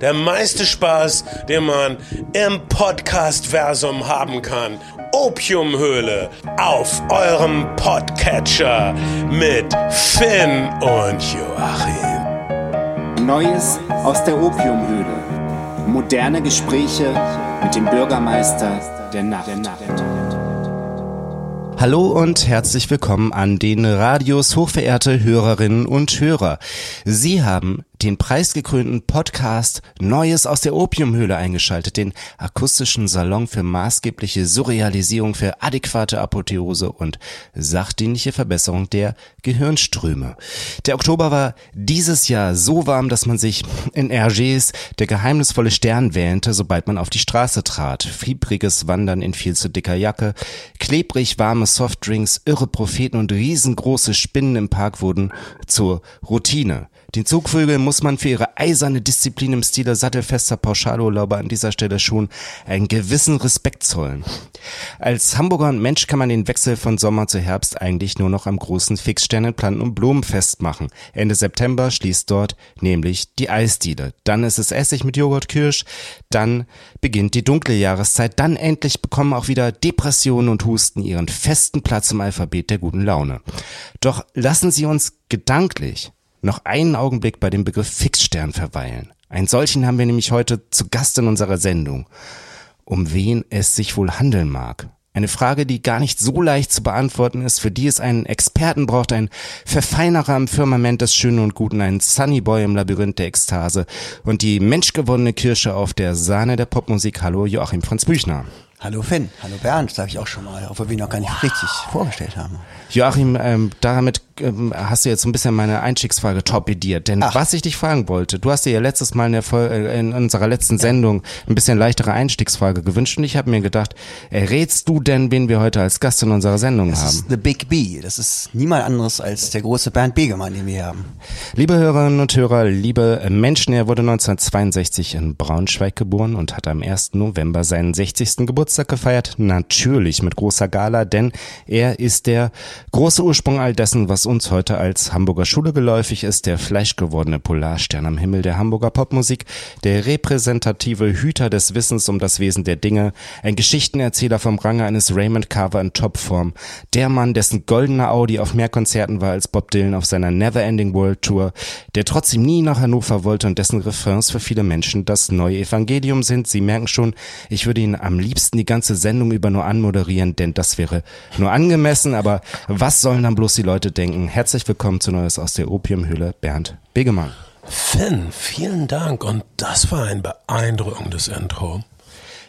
Der meiste Spaß, den man im Podcast-Versum haben kann. Opiumhöhle auf eurem Podcatcher mit Finn und Joachim. Neues aus der Opiumhöhle. Moderne Gespräche mit dem Bürgermeister der Nacht. Der Nacht. Hallo und herzlich willkommen an den Radios hochverehrte Hörerinnen und Hörer. Sie haben den preisgekrönten Podcast Neues aus der Opiumhöhle eingeschaltet, den akustischen Salon für maßgebliche Surrealisierung für adäquate Apotheose und sachdienliche Verbesserung der Gehirnströme. Der Oktober war dieses Jahr so warm, dass man sich in Hergés der geheimnisvolle Stern wähnte, sobald man auf die Straße trat. Fiebriges Wandern in viel zu dicker Jacke, klebrig warme Softdrinks, irre Propheten und riesengroße Spinnen im Park wurden zur Routine. Den Zugvögeln muss man für ihre eiserne Disziplin im Stile sattelfester Pauschalurlauber an dieser Stelle schon einen gewissen Respekt zollen. Als Hamburger und Mensch kann man den Wechsel von Sommer zu Herbst eigentlich nur noch am großen Fixstern in Planten und Blumen festmachen. Ende September schließt dort nämlich die Eisdiele. Dann ist es Essig mit Joghurt Kirsch. Dann beginnt die dunkle Jahreszeit. Dann endlich bekommen auch wieder Depressionen und Husten ihren festen Platz im Alphabet der guten Laune. Doch lassen Sie uns gedanklich noch einen Augenblick bei dem Begriff Fixstern verweilen. Einen solchen haben wir nämlich heute zu Gast in unserer Sendung. Um wen es sich wohl handeln mag. Eine Frage, die gar nicht so leicht zu beantworten ist, für die es einen Experten braucht, ein Verfeinerer im Firmament des Schönen und Guten, ein Sunnyboy im Labyrinth der Ekstase und die menschgewonnene Kirsche auf der Sahne der Popmusik. Hallo Joachim Franz Büchner. Hallo Finn, hallo Bernd, sage ich auch schon mal, obwohl wir ihn noch gar nicht richtig vorgestellt haben. Joachim, ähm, damit hast du jetzt so ein bisschen meine Einstiegsfrage torpediert. Denn Ach. was ich dich fragen wollte, du hast dir ja letztes Mal in, der Vol äh, in unserer letzten Sendung ein bisschen leichtere Einstiegsfrage gewünscht und ich habe mir gedacht, errätst du denn, wen wir heute als Gast in unserer Sendung Das haben? ist The Big B, das ist niemand anderes als der große Bernd Begemann, den wir hier haben. Liebe Hörerinnen und Hörer, liebe Menschen, er wurde 1962 in Braunschweig geboren und hat am 1. November seinen 60. Geburtstag gefeiert. Natürlich mit großer Gala, denn er ist der große Ursprung all dessen, was uns heute als Hamburger Schule geläufig ist, der fleischgewordene Polarstern am Himmel der Hamburger Popmusik, der repräsentative Hüter des Wissens um das Wesen der Dinge, ein Geschichtenerzähler vom Range eines Raymond Carver in Topform, der Mann, dessen goldener Audi auf mehr Konzerten war als Bob Dylan auf seiner Neverending World Tour, der trotzdem nie nach Hannover wollte und dessen Refrains für viele Menschen das neue Evangelium sind. Sie merken schon, ich würde ihn am liebsten die ganze Sendung über nur anmoderieren, denn das wäre nur angemessen, aber was sollen dann bloß die Leute denken? Herzlich willkommen zu Neues aus der Opiumhöhle, Bernd Begemann. Finn, vielen Dank und das war ein beeindruckendes Intro.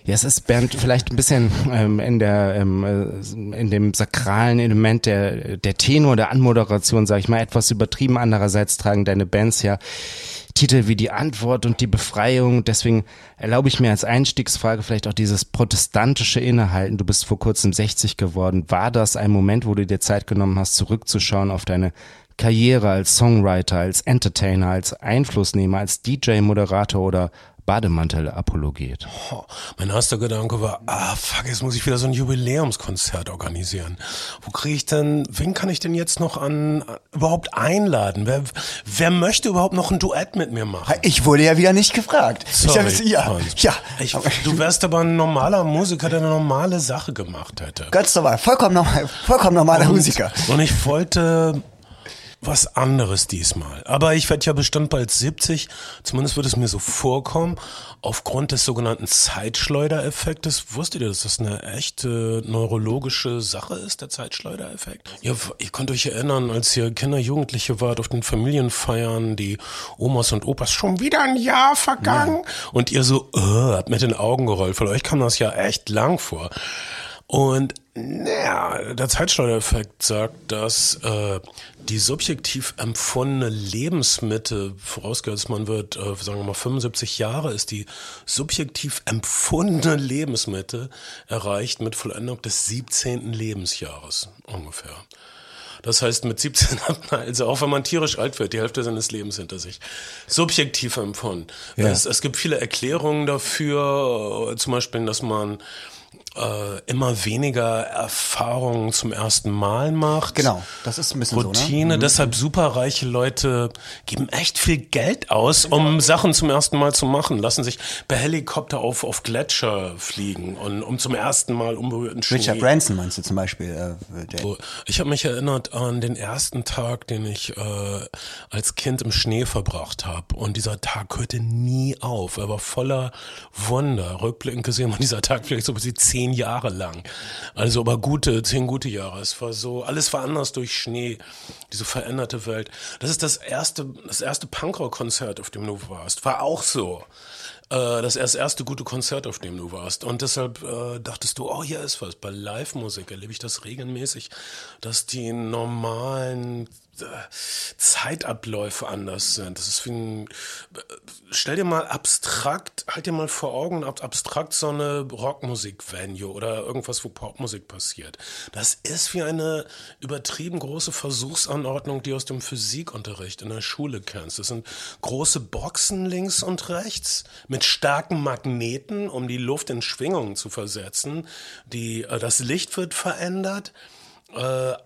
Ja, es ist Bernd vielleicht ein bisschen ähm, in der ähm, äh, in dem sakralen Element der der Tenor der Anmoderation, sage ich mal, etwas übertrieben. Andererseits tragen deine Bands ja Titel wie die Antwort und die Befreiung. Deswegen erlaube ich mir als Einstiegsfrage vielleicht auch dieses protestantische Innehalten. Du bist vor kurzem 60 geworden. War das ein Moment, wo du dir Zeit genommen hast, zurückzuschauen auf deine Karriere als Songwriter, als Entertainer, als Einflussnehmer, als DJ, Moderator oder Bademantel-Apologet? Oh, mein erster Gedanke war, ah fuck, jetzt muss ich wieder so ein Jubiläumskonzert organisieren. Wo kriege ich denn, wen kann ich denn jetzt noch an überhaupt einladen? Wer, wer möchte überhaupt noch ein Duett mit mir machen? Ich wurde ja wieder nicht gefragt. Sorry, ich, ja, Franz. ja. Ich, du wärst aber ein normaler Musiker, der eine normale Sache gemacht hätte. Ganz normal, vollkommen normal, vollkommen normaler Musiker. Und ich wollte was anderes diesmal. Aber ich werde ja bestimmt bald 70, zumindest wird es mir so vorkommen, aufgrund des sogenannten Zeitschleudereffektes. Wusstet ihr, dass das eine echte neurologische Sache ist, der Zeitschleudereffekt? Ihr, ihr könnt euch erinnern, als ihr Kinder, Jugendliche wart auf den Familienfeiern, die Omas und Opas schon wieder ein Jahr vergangen und ihr so äh, habt mit den Augen gerollt. Für euch kam das ja echt lang vor. Und naja, der Zeitschleudereffekt sagt, dass äh, die subjektiv empfundene Lebensmitte, vorausgesetzt man wird, äh, sagen wir mal 75 Jahre, ist die subjektiv empfundene Lebensmitte erreicht mit Vollendung des 17. Lebensjahres ungefähr. Das heißt, mit 17 hat man, also auch wenn man tierisch alt wird, die Hälfte seines Lebens hinter sich. Subjektiv empfunden. Ja. Es, es gibt viele Erklärungen dafür, äh, zum Beispiel, dass man äh, immer weniger Erfahrungen zum ersten Mal macht. Genau, das ist ein bisschen Routine, so, ne? deshalb superreiche Leute geben echt viel Geld aus, um Sachen zum ersten Mal zu machen, lassen sich per Helikopter auf, auf Gletscher fliegen und um zum ersten Mal unberührten Schnee. Richard Branson meinst du zum Beispiel? Äh, So, Ich habe mich erinnert an den ersten Tag, den ich äh, als Kind im Schnee verbracht habe. Und dieser Tag hörte nie auf. Er war voller Wunder. Rückblickend gesehen war dieser Tag vielleicht so bis die zehn Jahre lang. Also aber gute, zehn gute Jahre. Es war so, alles war anders durch Schnee. Diese veränderte Welt. Das ist das erste, das erste Punkrock-Konzert, auf dem du warst. War auch so äh, das erst erste gute Konzert, auf dem du warst. Und deshalb äh, dachtest du, oh, hier ist was. Bei Live-Musik erlebe ich das regelmäßig, dass die normalen Zeitabläufe anders sind. Das ist wie ein, stell dir mal abstrakt, halt dir mal vor Augen, ab, abstrakt so eine Rockmusik-Venue oder irgendwas, wo Popmusik passiert. Das ist wie eine übertrieben große Versuchsanordnung, die aus dem Physikunterricht in der Schule kennst. Das sind große Boxen links und rechts mit starken Magneten, um die Luft in Schwingungen zu versetzen. Die, äh, das Licht wird verändert. Äh, äh,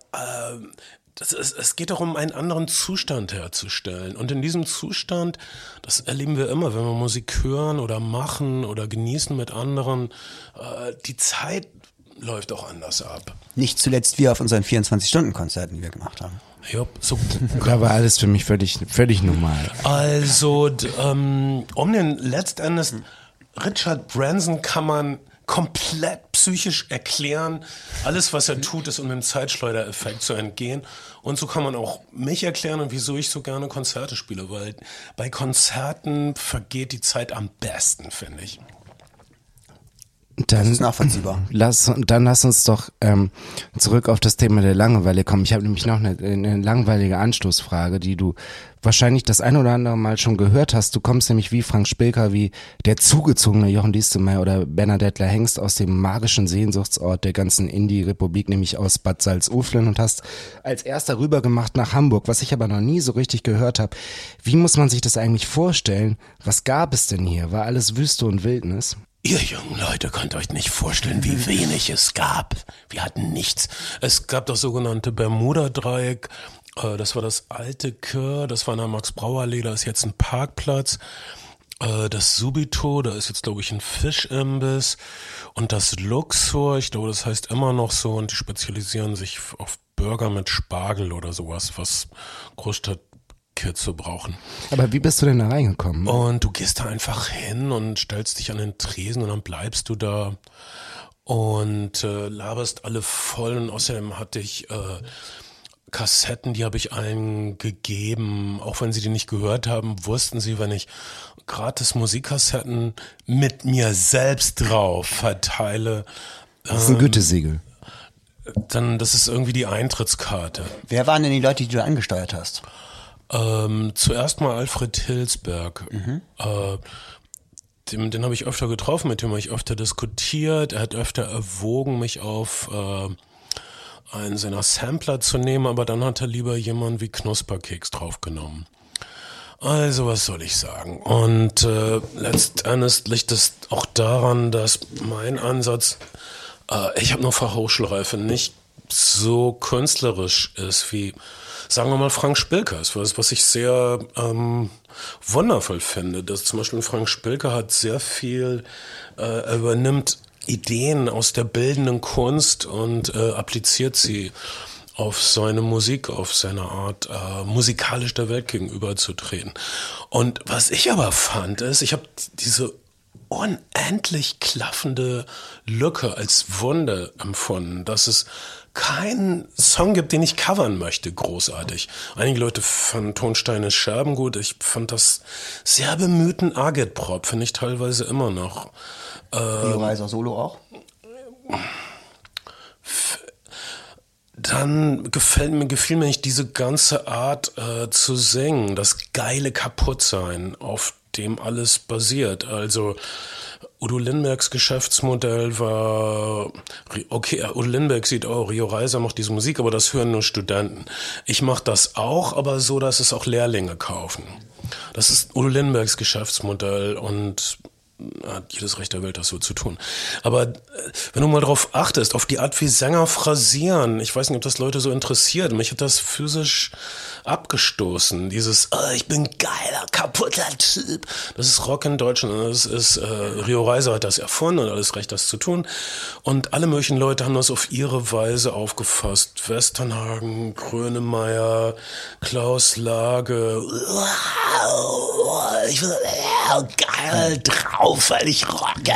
das ist, es geht darum, einen anderen Zustand herzustellen. Und in diesem Zustand, das erleben wir immer, wenn wir Musik hören oder machen oder genießen mit anderen, äh, die Zeit läuft auch anders ab. nicht zuletzt wir auf unseren 24-Stunden-Konzerten, die wir gemacht haben. Ja, so Da war alles für mich völlig, völlig normal. Also, ähm, um den letztendlich Richard Branson kann man komplett psychisch erklären. Alles, was er tut, ist, um dem Zeitschleudereffekt zu entgehen. Und so kann man auch mich erklären und wieso ich so gerne Konzerte spiele, weil bei Konzerten vergeht die Zeit am besten, finde ich. Das Dann ist nachvollziehbar. lass, dann lass uns doch ähm, zurück auf das Thema der Langeweile kommen. Ich habe nämlich noch eine, eine langweilige Anstoßfrage, die du wahrscheinlich das ein oder andere Mal schon gehört hast. Du kommst nämlich wie Frank Spilker, wie der zugezogene Jochen Diestelmeier oder Bernadette Hengst aus dem magischen Sehnsuchtsort der ganzen Indie-Republik, nämlich aus Bad Salzuflen und hast als erster rübergemacht nach Hamburg, was ich aber noch nie so richtig gehört habe. Wie muss man sich das eigentlich vorstellen? Was gab es denn hier? War alles Wüste und Wildnis? Ihr jungen Leute könnt euch nicht vorstellen, wie wenig es gab. Wir hatten nichts. Es gab das sogenannte Bermuda-Dreieck. Äh, Das war das alte Kör, das war in der Max-Brauer-Allee, da ist jetzt ein Parkplatz. Äh, Das Subito, da ist jetzt, glaube ich, ein Fischimbiss. Und das Luxor, ich glaube, das heißt immer noch so, und die spezialisieren sich auf Burger mit Spargel oder sowas, was Großstadtkids so brauchen. Aber wie bist du denn da reingekommen? Und du gehst da einfach hin und stellst dich an den Tresen und dann bleibst du da und äh, laberst alle voll. Und außerdem hatte ich äh, Kassetten, die habe ich allen gegeben. Auch wenn sie die nicht gehört haben, wussten sie, wenn ich gratis Musikkassetten mit mir selbst drauf verteile, Das ist ein Gütesiegel. dann das ist irgendwie die Eintrittskarte. Wer waren denn die Leute, die du angesteuert hast? Ähm, zuerst mal Alfred Hilsberg. Äh, den, den habe ich öfter getroffen, mit dem habe ich öfter diskutiert. Er hat öfter erwogen, mich auf äh, einen seiner Sampler zu nehmen, aber dann hat er lieber jemanden wie Knusperkeks draufgenommen. Also, was soll ich sagen? Und äh, letztendlich liegt es auch daran, dass mein Ansatz, äh, ich habe nur Fachhochschulreife, nicht so künstlerisch ist wie, sagen wir mal, Frank Spilkers, was, was ich sehr ähm, wundervoll finde. Dass zum Beispiel Frank Spilker hat sehr viel, äh, er übernimmt Ideen aus der bildenden Kunst und äh, appliziert sie auf seine Musik, auf seine Art, äh, musikalisch der Welt gegenüberzutreten. Und was ich aber fand, ist, ich habe diese unendlich klaffende Lücke als Wunder empfunden, dass es keinen Song gibt, den ich covern möchte, großartig. Einige Leute fanden Tonsteine Scherben gut. Ich fand das sehr bemühten Agitprop, finde ich teilweise immer noch. Rio Reiser Solo auch? Dann gefällt mir, gefiel mir nicht diese ganze Art äh, zu singen, das geile Kaputtsein, auf dem alles basiert. Also Udo Lindbergs Geschäftsmodell war, okay, Udo Lindberg sieht, oh, Rio Reiser macht diese Musik, aber das hören nur Studenten. Ich mache das auch, aber so, dass es auch Lehrlinge kaufen. Das ist Udo Lindbergs Geschäftsmodell und hat jedes Recht der Welt, das so zu tun. Aber äh, wenn du mal darauf achtest, auf die Art, wie Sänger phrasieren, ich weiß nicht, ob das Leute so interessiert. Mich hat das physisch abgestoßen. Dieses, oh, ich bin geiler, kaputter Typ. Das ist Rock in Deutschland. Das ist, äh, Rio Reiser hat das erfunden und alles Recht, das zu tun. Und alle möglichen Leute haben das auf ihre Weise aufgefasst. Westernhagen, Grönemeyer, Klaus Lage. Ich bin äh, geil drauf, weil ich rocke.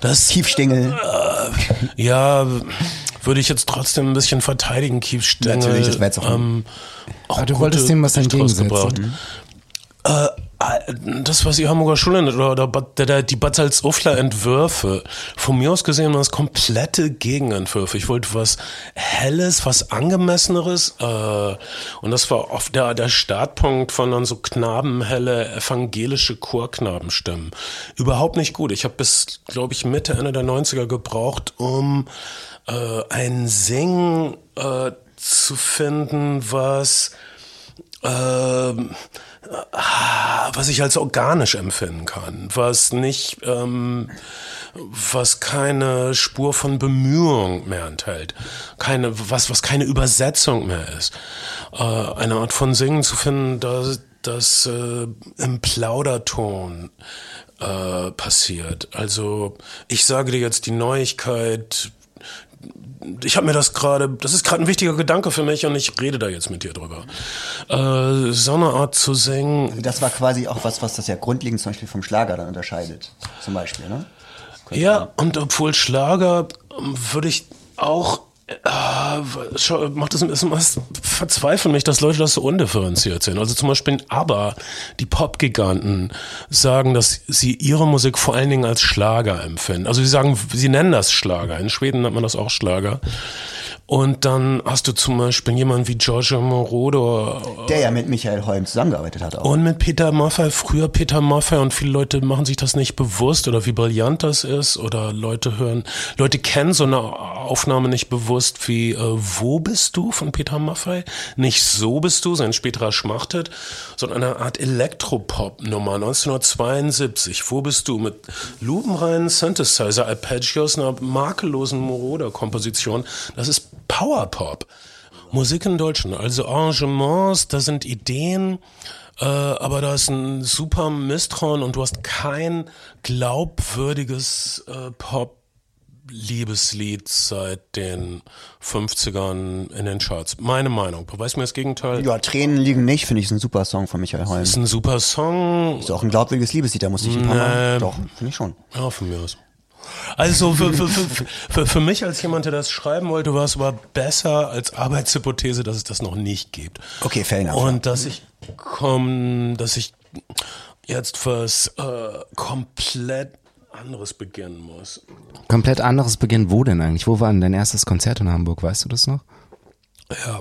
Das Kiefstengel. Äh, ja, würde ich jetzt trotzdem ein bisschen verteidigen, Kiefstengel. Natürlich, das wäre jetzt auch ähm, auch Ah, du wolltest dem was entgegensetzen. rausgebracht. Äh, äh, das, was die Hamburger Schule oder, oder die Bad Salzufler Entwürfe, von mir aus gesehen waren das komplette Gegenentwürfe. Ich wollte was Helles, was Angemesseneres. Äh, und das war oft der, der Startpunkt von dann so knabenhelle evangelische Chorknabenstimmen. Überhaupt nicht gut. Ich habe bis, glaube ich, Mitte, Ende der 90er gebraucht, um äh, ein Singen äh, zu finden, was ähm, ah, was ich als organisch empfinden kann, was nicht, ähm, was keine Spur von Bemühung mehr enthält, keine, was, was keine Übersetzung mehr ist, äh, eine Art von Singen zu finden, das, das äh, im Plauderton äh, passiert. Also ich sage dir jetzt die Neuigkeit, ich habe mir das gerade, das ist gerade ein wichtiger Gedanke für mich und ich rede da jetzt mit dir drüber. Äh, so eine Art zu singen, Das war quasi auch was, was das ja grundlegend zum Beispiel vom Schlager dann unterscheidet. Zum Beispiel, ne? ja, und obwohl Schlager ähm, würde ich auch äh, macht es es es verzweifelt mich, dass Leute das so undifferenziert sehen. Also zum Beispiel ABBA, die Popgiganten, sagen, dass sie ihre Musik vor allen Dingen als Schlager empfinden. Also sie sagen, sie nennen das Schlager. In Schweden nennt man das auch Schlager. Und dann hast du zum Beispiel jemanden wie Giorgio Moroder Der ja mit Michael Holm zusammengearbeitet hat auch. und mit Peter Maffay, früher Peter Maffay und viele Leute machen sich das nicht bewusst oder wie brillant das ist oder Leute hören, Leute kennen so eine Aufnahme nicht bewusst wie äh, Wo bist du von Peter Maffay? Nicht So bist du, sein späterer Schmachtet, sondern eine Art Elektropop-Nummer 1972. Wo bist du? Mit lupenreinen Synthesizer, Arpeggios, einer makellosen Moroder-Komposition. Das ist Powerpop. Musik in Deutschland, also Arrangements, da sind Ideen, äh, aber da ist ein super Misstrauen und du hast kein glaubwürdiges äh, Pop-Liebeslied seit den 50ern in den Charts. Meine Meinung. Beweis mir das Gegenteil. Ja, Tränen liegen nicht, finde ich, ist ein super Song von Michael Holm. Ist ein super Song. Ist auch ein glaubwürdiges Liebeslied, da muss ich ein paar Mal. Nee. Doch, finde ich schon. Ja, von mir aus. Also für, für, für, für, für mich als jemand, der das schreiben wollte, war es aber besser als Arbeitshypothese, dass es das noch nicht gibt. Okay, fair enough. Und dass ich komm, dass ich jetzt was äh, komplett anderes beginnen muss. Komplett anderes Beginn. Wo denn eigentlich? Wo war denn dein erstes Konzert in Hamburg? Weißt du das noch? Ja,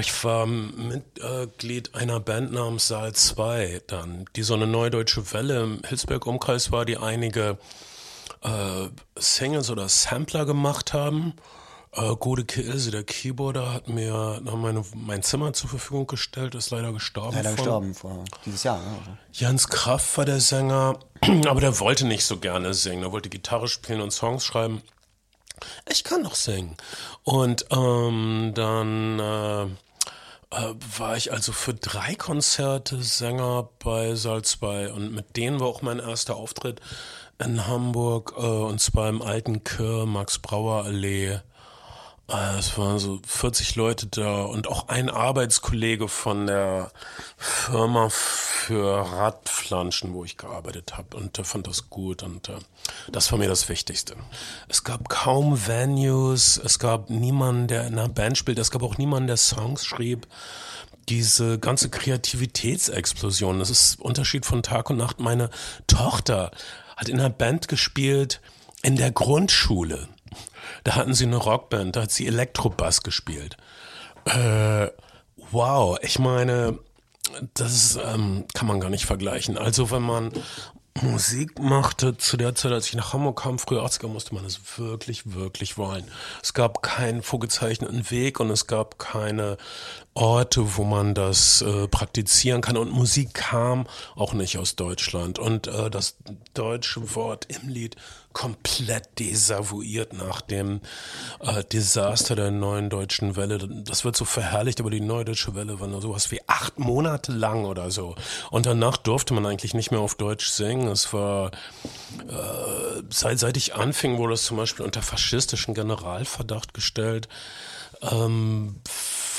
ich war Mitglied einer Band namens Saal 2 dann, die so eine neudeutsche Welle im Hilsberg-Umkreis war, die einige äh, Singles oder Sampler gemacht haben. Äh, Gode Kilse, der Keyboarder, hat mir meine, mein Zimmer zur Verfügung gestellt, ist leider gestorben. Leider von- gestorben vor dieses Jahr. Ne? Also. Jans Kraft war der Sänger, aber der wollte nicht so gerne singen. Er wollte Gitarre spielen und Songs schreiben. Ich kann doch singen. Und ähm, dann äh, äh, war ich also für drei Konzerte Sänger bei Saal 2 und mit denen war auch mein erster Auftritt in Hamburg äh, und zwar im alten Kör, Max-Brauer-Allee. Äh, Es waren so 40 Leute da und auch ein Arbeitskollege von der Firma für Radflanschen, wo ich gearbeitet habe und der fand das gut und äh, das war mir das Wichtigste. Es gab kaum Venues, es gab niemanden, der in einer Band spielt, es gab auch niemanden, der Songs schrieb. Diese ganze Kreativitätsexplosion, das ist Unterschied von Tag und Nacht. Meine Tochter hat in einer Band gespielt in der Grundschule. Da hatten sie eine Rockband, da hat sie Elektrobass gespielt. Äh, wow, ich meine, das ähm, kann man gar nicht vergleichen. Also wenn man Musik machte zu der Zeit, als ich nach Hamburg kam, früher 80er, musste man es wirklich, wirklich wollen. Es gab keinen vorgezeichneten Weg und es gab keine Orte, wo man das äh, praktizieren kann. Und Musik kam auch nicht aus Deutschland. Und äh, das deutsche Wort im Lied komplett desavouiert nach dem äh, Desaster der neuen deutschen Welle. Das wird so verherrlicht, aber die neue deutsche Welle war nur sowas wie acht Monate lang oder so. Und danach durfte man eigentlich nicht mehr auf Deutsch singen. Es war, äh, seit, seit ich anfing, wurde es zum Beispiel unter faschistischen Generalverdacht gestellt. Ähm,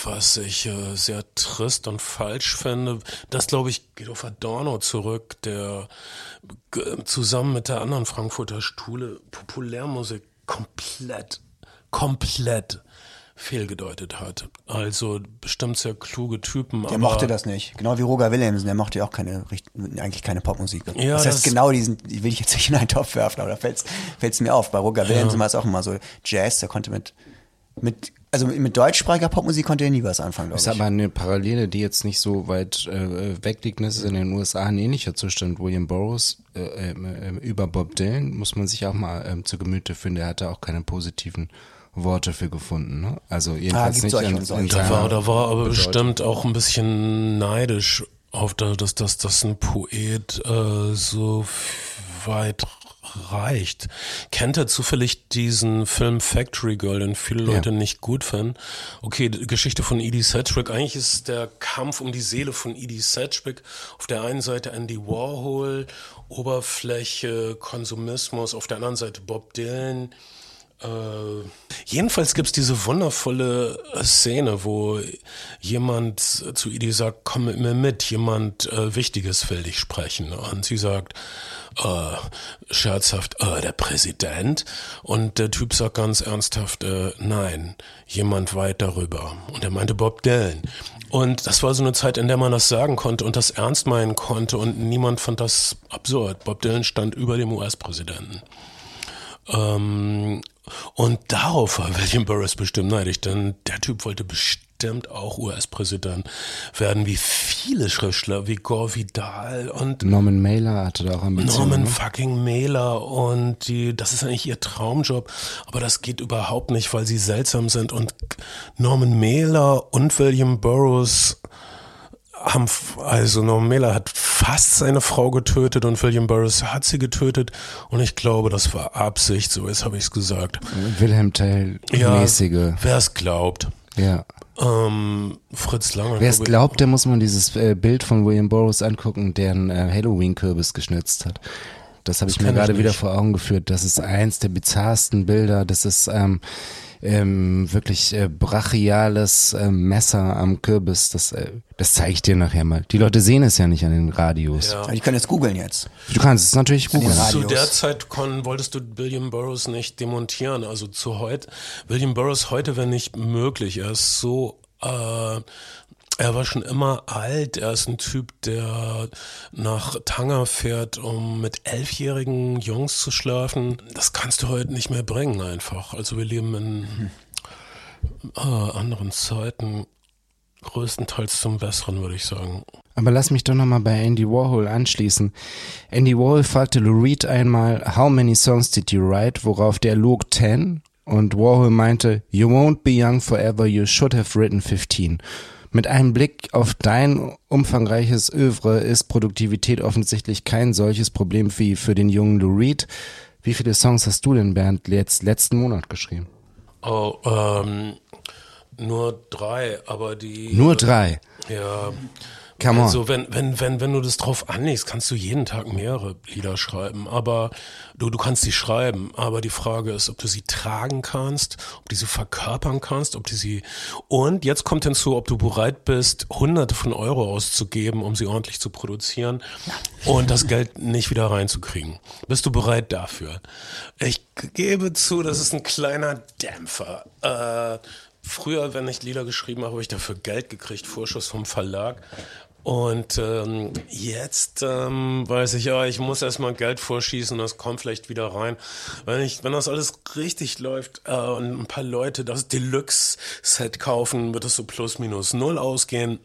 was ich äh, sehr trist und falsch finde. Das, glaube ich, geht auf Adorno zurück, der zusammen mit der anderen Frankfurter Schule Populärmusik komplett, komplett fehlgedeutet hat. Also bestimmt sehr kluge Typen. Der mochte das nicht. Genau wie Roger Williamson, der mochte ja auch keine, eigentlich keine Popmusik. Ja, das heißt, das genau diesen, die will ich jetzt nicht in einen Topf werfen, aber da fällt es mir auf. Bei Roger Williamson ja. war es auch immer so Jazz, der konnte mit, mit also mit deutschsprachiger Popmusik konnte er nie was anfangen, glaube ich. Ist aber eine Parallele, die jetzt nicht so weit äh, weg liegt. Das ist in den USA ein ähnlicher Zustand. William Burroughs äh, äh, über Bob Dylan muss man sich auch mal äh, zu Gemüte führen. Der hatte auch keine positiven Worte für gefunden. Ne? Also ah, jedenfalls ah, nicht in, in, in da war, da war aber bestimmt auch ein bisschen neidisch auf das, dass, dass, dass ein Poet äh, so weit reicht. Kennt er zufällig diesen Film Factory Girl, den viele Leute ja. nicht gut finden? Okay, die Geschichte von Edie Sedgwick. Eigentlich ist der Kampf um die Seele von Edie Sedgwick. Auf der einen Seite Andy Warhol, Oberfläche, Konsumismus. Auf der anderen Seite Bob Dylan. Äh, jedenfalls gibt's diese wundervolle äh, Szene, wo jemand zu Edie sagt, komm mit mir mit, jemand äh, Wichtiges will dich sprechen. Und sie sagt, äh, scherzhaft, äh, der Präsident. Und der Typ sagt ganz ernsthaft, äh, nein, jemand weit darüber. Und er meinte Bob Dylan. Und das war so eine Zeit, in der man das sagen konnte und das ernst meinen konnte und niemand fand das absurd. Bob Dylan stand über dem US-Präsidenten. Ähm, und darauf war William Burroughs bestimmt neidisch, denn der Typ wollte bestimmt auch US-Präsident werden, wie viele Schriftsteller, wie Gore Vidal und Norman Mailer hatte da auch Ambitionen. Norman ne? fucking Mailer und die, das ist eigentlich ihr Traumjob, aber das geht überhaupt nicht, weil sie seltsam sind und Norman Mailer und William Burroughs haben, also Norman Mailer hat fast seine Frau getötet und William Burroughs hat sie getötet und ich glaube, das war Absicht, so ist habe ich es gesagt. Wilhelm Tell mäßige. Ja, wer es glaubt. Ja. Ähm, Fritz Lange. Wer es glaubt, der muss man dieses äh, Bild von William Burroughs angucken, der einen äh, Halloween-Kürbis geschnitzt hat. Das habe ich mir gerade wieder vor Augen geführt. Das ist eins der bizarrsten Bilder. Das ist ähm, ähm, wirklich äh, brachiales äh, Messer am Kürbis. Das, äh, das zeige ich dir nachher mal. Die Leute sehen es ja nicht an den Radios. Ja. Die können jetzt googeln jetzt. Du kannst es natürlich googeln. Zu der Zeit kon, wolltest du William Burroughs nicht demontieren. Also zu heute, William Burroughs heute wäre nicht möglich. Er ist so äh, er war schon immer alt. Er ist ein Typ, der nach Tanger fährt, um mit elfjährigen Jungs zu schlafen. Das kannst du heute nicht mehr bringen einfach. Also wir leben in äh, anderen Zeiten. Größtenteils zum Besseren, würde ich sagen. Aber lass mich doch nochmal bei Andy Warhol anschließen. Andy Warhol fragte Lou Reed einmal, how many songs did you write? Worauf der log 10 und Warhol meinte, you won't be young forever, you should have written 15. Mit einem Blick auf dein umfangreiches Övre ist Produktivität offensichtlich kein solches Problem wie für den jungen Lou Reed. Wie viele Songs hast du denn, Bernd, jetzt letzten Monat geschrieben? Oh, ähm, nur drei, aber die. Nur drei? Ja. Come on. Also wenn, wenn, wenn, wenn du das drauf anlegst, kannst du jeden Tag mehrere Lieder schreiben. Aber du, du kannst sie schreiben. Aber die Frage ist, ob du sie tragen kannst, ob du sie verkörpern kannst, ob du sie, und jetzt kommt hinzu, ob du bereit bist, hunderte von Euro auszugeben, um sie ordentlich zu produzieren und das Geld nicht wieder reinzukriegen. Bist du bereit dafür? Ich gebe zu, das ist ein kleiner Dämpfer. Äh, Früher, wenn ich Lieder geschrieben habe, habe ich dafür Geld gekriegt, Vorschuss vom Verlag. Und ähm, jetzt ähm, weiß ich, ja, ich muss erstmal Geld vorschießen, das kommt vielleicht wieder rein. Wenn, ich, wenn das alles richtig läuft äh, und ein paar Leute das Deluxe-Set kaufen, wird es so plus minus null ausgehen.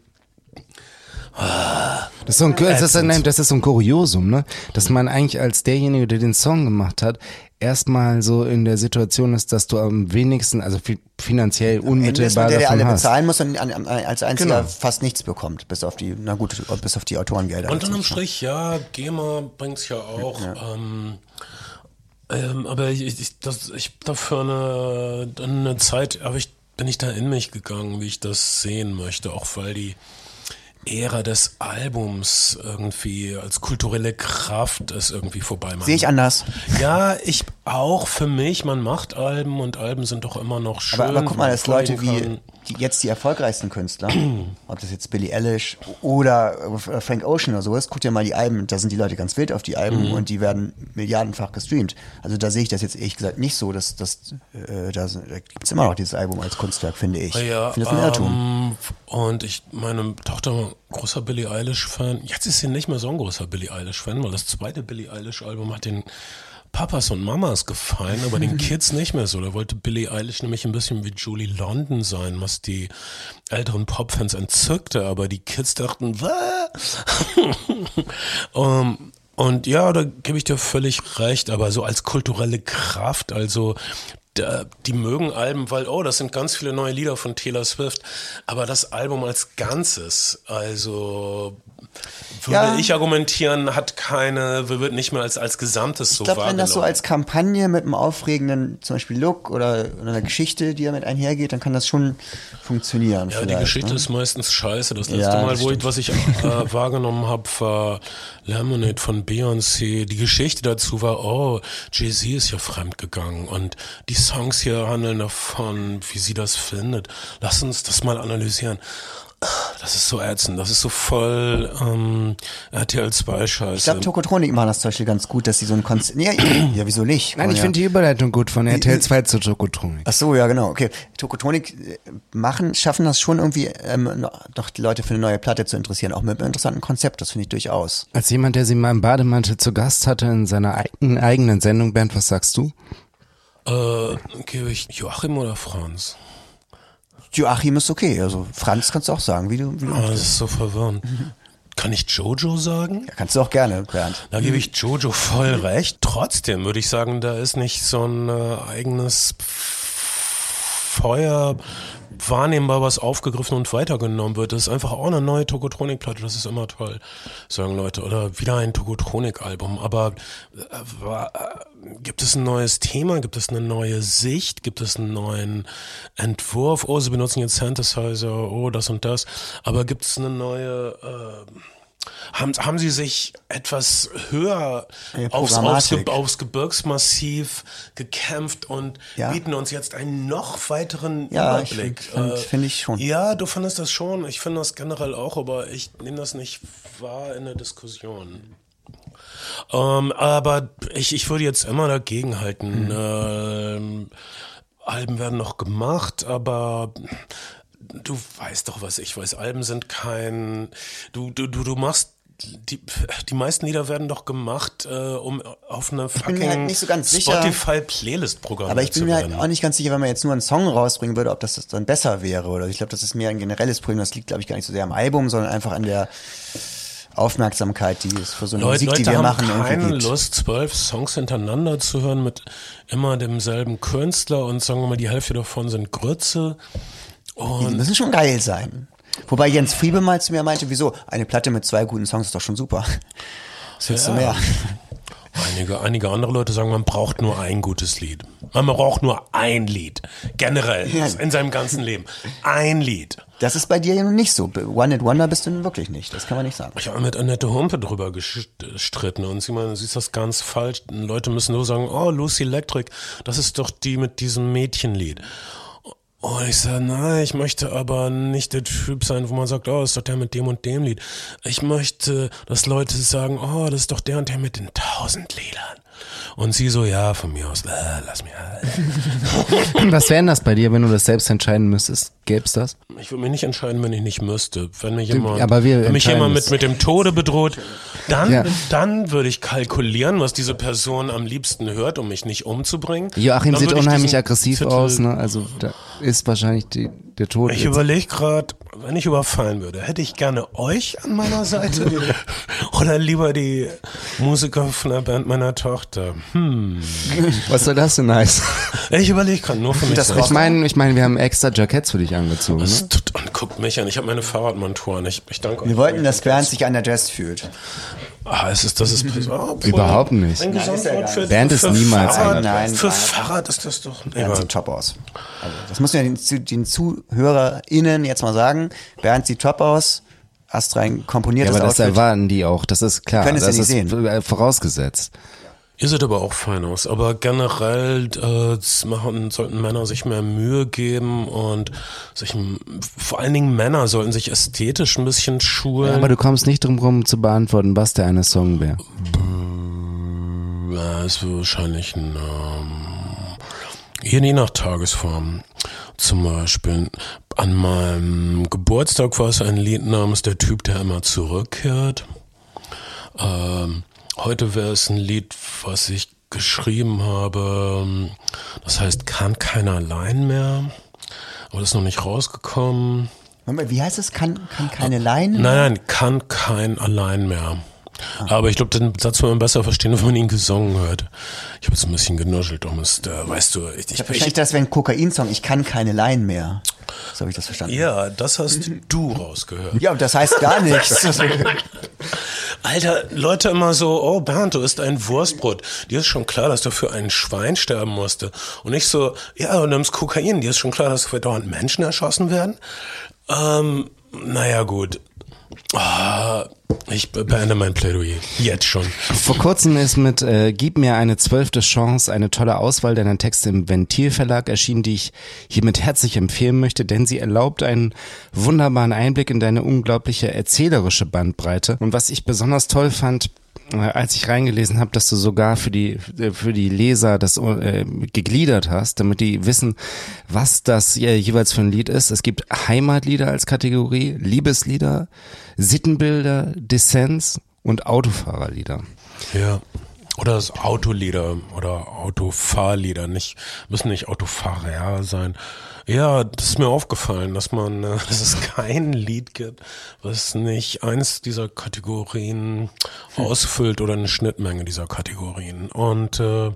Das ist, so ein, das, ist, nein, das ist so ein Kuriosum, ne? Dass man eigentlich als derjenige, der den Song gemacht hat, erstmal so in der Situation ist, dass du am wenigsten, also finanziell unmittelbar der, der, der alle hast. bezahlen muss und als einziger Genau. fast nichts bekommt, bis auf die, na gut, bis auf die Autorengelder. Und unterm Strich, ja, GEMA bringt's ja auch. Ähm, ähm, aber ich, ich, das, ich dafür eine, eine Zeit, aber ich bin ich da in mich gegangen, wie ich das sehen möchte, auch weil die Ära des Albums irgendwie als kulturelle Kraft ist irgendwie vorbei. Sehe ich anders. Ja, ich auch für mich. Man macht Alben und Alben sind doch immer noch schön. Aber, aber guck mal, dass Leute wie die, jetzt die erfolgreichsten Künstler, ob das jetzt Billie Eilish oder äh, Frank Ocean oder so ist, guck dir mal die Alben, da sind die Leute ganz wild auf die Alben Mhm. und die werden milliardenfach gestreamt. Also da sehe ich das jetzt ehrlich gesagt nicht so, dass, dass äh, da, da gibt's immer noch dieses Album als Kunstwerk, finde ich. Ja, ich finde das ein Irrtum. ähm, und ich, meine Tochter großer Billie Eilish-Fan. Jetzt ist sie nicht mehr so ein großer Billie Eilish-Fan, weil das zweite Billie Eilish-Album hat den Papas und Mamas gefallen, aber den Kids nicht mehr so. Da wollte Billie Eilish nämlich ein bisschen wie Julie London sein, was die älteren Popfans entzückte, aber die Kids dachten, um, und ja, da gebe ich dir völlig recht, aber so als kulturelle Kraft, also die mögen Alben, weil, oh, das sind ganz viele neue Lieder von Taylor Swift, aber das Album als Ganzes, also würde Ja. ich argumentieren, hat keine, wird nicht mehr als, als Gesamtes so Ich glaube, wenn das so wahrgenommen. als Kampagne mit einem aufregenden, zum Beispiel Look oder, oder einer Geschichte, die damit einhergeht, dann kann das schon funktionieren. Ja, die Geschichte ne? ist meistens scheiße. Das letzte Ja, Mal, das wo ich, was ich äh, wahrgenommen habe, war Lemonade von Beyoncé. Die Geschichte dazu war, oh, Jay-Z ist ja fremdgegangen und die Songs hier handeln davon, wie sie das findet. Lass uns das mal analysieren. Das ist so ätzend, das ist so voll ähm, RTL 2 Scheiße. Ich glaube, Tokotronik machen das zum Beispiel ganz gut, dass sie so ein Konzept. Ja, ja, wieso nicht? Nein, ich ja. finde die Überleitung gut von RTL 2 zu Tokotronik. Ach so, ja, genau. Okay. Tokotronik äh, machen, schaffen das schon irgendwie, ähm, noch die Leute für eine neue Platte zu interessieren, auch mit einem interessanten Konzept, das finde ich durchaus. Als jemand, der sie mal im Bademantel zu Gast hatte in seiner eigenen, eigenen Sendung, Bernd, was sagst du? äh, gebe ich Joachim oder Franz? Joachim ist okay, also Franz kannst du auch sagen, wie du, wie du Ah, das ist so verwirrend. Kann ich Jojo sagen? ja, kannst du auch gerne, Bernd. Da gebe ich Jojo voll recht. Trotzdem würde ich sagen, da ist nicht so ein äh, eigenes Feuer wahrnehmbar, was aufgegriffen und weitergenommen wird. Das ist einfach auch eine neue Tokotronik-Platte. Das ist immer toll, sagen Leute. Oder wieder ein Tokotronik-Album. Aber äh, äh, gibt es ein neues Thema? Gibt es eine neue Sicht? Gibt es einen neuen Entwurf? Oh, sie benutzen jetzt Synthesizer. Oh, das und das. Aber gibt es eine neue... Äh, haben, haben Sie sich etwas höher Ja, aufs, aufs. Ge- aufs Gebirgsmassiv gekämpft und Ja. bieten uns jetzt einen noch weiteren Ja, Überblick? find- find- Äh, find ich schon. Ja, du findest das schon. Ich finde das generell auch, aber ich nehme das nicht wahr in der Diskussion. Ähm, aber ich, ich würde jetzt immer dagegen halten. Mhm. Ähm, Alben werden noch gemacht, aber du weißt doch, was ich weiß. Alben sind kein. Du, du, du, du machst. Die, die meisten Lieder werden doch gemacht, äh, um auf eine halt fucking nicht so ganz sicher. Spotify-Playlist programmiert Aber ich bin mir halt werden. auch nicht ganz sicher, wenn man jetzt nur einen Song rausbringen würde, ob das dann besser wäre. Oder ich glaube, das ist mehr ein generelles Problem. Das liegt, glaube ich, gar nicht so sehr am Album, sondern einfach an der Aufmerksamkeit, die es für so eine Leute, Musik, die Leute wir haben machen, keine gibt. Lust, zwölf Songs hintereinander zu hören mit immer demselben Künstler und sagen wir mal, die Hälfte davon sind Grütze. Die Und müssen schon geil sein. Wobei Jens Friebe mal zu mir meinte, wieso? Eine Platte mit zwei guten Songs ist doch schon super. Was willst du Ja. mehr? einige, einige andere Leute sagen, man braucht nur ein gutes Lied. Man braucht nur ein Lied. Generell. Ja. In seinem ganzen Leben. Ein Lied. Das ist bei dir ja nun nicht so. One It Wonder bist du nun wirklich nicht. Das kann man nicht sagen. Ich habe mit Annette Humpe drüber gestritten und sie meinte, sie ist das ganz falsch. Leute müssen nur sagen, oh, Lucy Electric, das ist doch die mit diesem Mädchenlied. Und ich sage, nein, ich möchte aber nicht der Typ sein, wo man sagt, oh, ist doch der mit dem und dem Lied. Ich möchte, dass Leute sagen, oh, das ist doch der und der mit den tausend Liedern. Und sie so, ja, von mir aus, äh, lass mich. Äh. Was wäre denn das bei dir, wenn du das selbst entscheiden müsstest? Gäb's das? Ich würde mich nicht entscheiden, wenn ich nicht müsste. Wenn mich jemand, wenn mich jemand mit, es. mit dem Tode bedroht, dann, Ja. dann würde ich kalkulieren, was diese Person am liebsten hört, um mich nicht umzubringen. Joachim Dann sieht unheimlich aggressiv Zettel- aus, ne? Also da ist wahrscheinlich die, der Tod. Ich überlege gerade, wenn ich überfallen würde, hätte ich gerne euch an meiner Seite oder lieber die Musiker von der Band meiner Tochter? Hm. Was soll das denn heißen? Ich überlege gerade nur für mich. Das ich meine, ich meine, wir haben extra Jackets für dich angezogen. Ne? Tut, und guckt mich an, ich habe meine Fahrradmontur an. Ich, ich danke Wir euch. wollten, dass Bernd sich an der Jazz fühlt. Ah, es ist, das ist oh, überhaupt nicht. Ein Gesamtwort für, Bernd ist niemals Fahrrad, ein Nein, Für nein. Fahrrad ist das doch. Bernd sieht top aus. Also, das muss man ja den, den ZuhörerInnen jetzt mal sagen. Bernd sieht top aus. Astrein komponiertes Ja, aber das Outfit. erwarten die auch, das ist klar. Können es ja das nicht ist sehen. äh, vorausgesetzt. Ihr seht aber auch fein aus. Aber generell äh, machen, sollten Männer sich mehr Mühe geben und sich vor allen Dingen Männer sollten sich ästhetisch ein bisschen schulen. Ja, aber du kommst nicht drum rum zu beantworten, was der eine Song wäre. Ja, ist wahrscheinlich ein ähm, je je nach Tagesform. Zum Beispiel an meinem Geburtstag war es ein Lied namens Der Typ, der immer zurückkehrt. Ähm, heute wäre es ein Lied, was ich geschrieben habe. Das heißt Kann keiner allein mehr. Aber das ist noch nicht rausgekommen. Wie heißt es? Kann, kann keine Leine? Nein, nein, kann kein allein mehr. Aber ich glaube, den Satz will man besser verstehen, wenn man ihn gesungen hört. Ich habe jetzt ein bisschen genuschelt, um es, äh, weißt du, ich, Ich ich, wahrscheinlich das wäre ein Kokain-Song. Ich kann keine Leine mehr. So habe ich das verstanden. ja, das hast du rausgehört. Ja, und das heißt gar nichts. Alter, Leute immer so, oh Bernd, du isst ein Wurstbrot. Dir ist schon klar, dass du für ein Schwein sterben musste. Und nicht so, ja, du nimmst Kokain. Dir ist schon klar, dass für dauernd Menschen erschossen werden. Ähm, naja, gut. Ah, ich beende mein Plädoyer. Jetzt schon. Vor kurzem ist mit äh, Gib mir eine zwölfte Chance eine tolle Auswahl deiner Texte im Ventilverlag erschienen, die ich hiermit herzlich empfehlen möchte, denn sie erlaubt einen wunderbaren Einblick in deine unglaubliche erzählerische Bandbreite. Und was ich besonders toll fand, als ich reingelesen habe, dass du sogar für die äh, für die Leser das äh, gegliedert hast, damit die wissen, was das äh, jeweils für ein Lied ist. Es gibt Heimatlieder als Kategorie, Liebeslieder, Sittenbilder, Dissens und Autofahrerlieder. Ja. Oder das Autolieder oder Autofahrlieder, nicht, müssen nicht Autofahrer sein. Ja, das ist mir aufgefallen, dass man, äh, dass es kein Lied gibt, was nicht eins dieser Kategorien ausfüllt oder eine Schnittmenge dieser Kategorien. Und äh,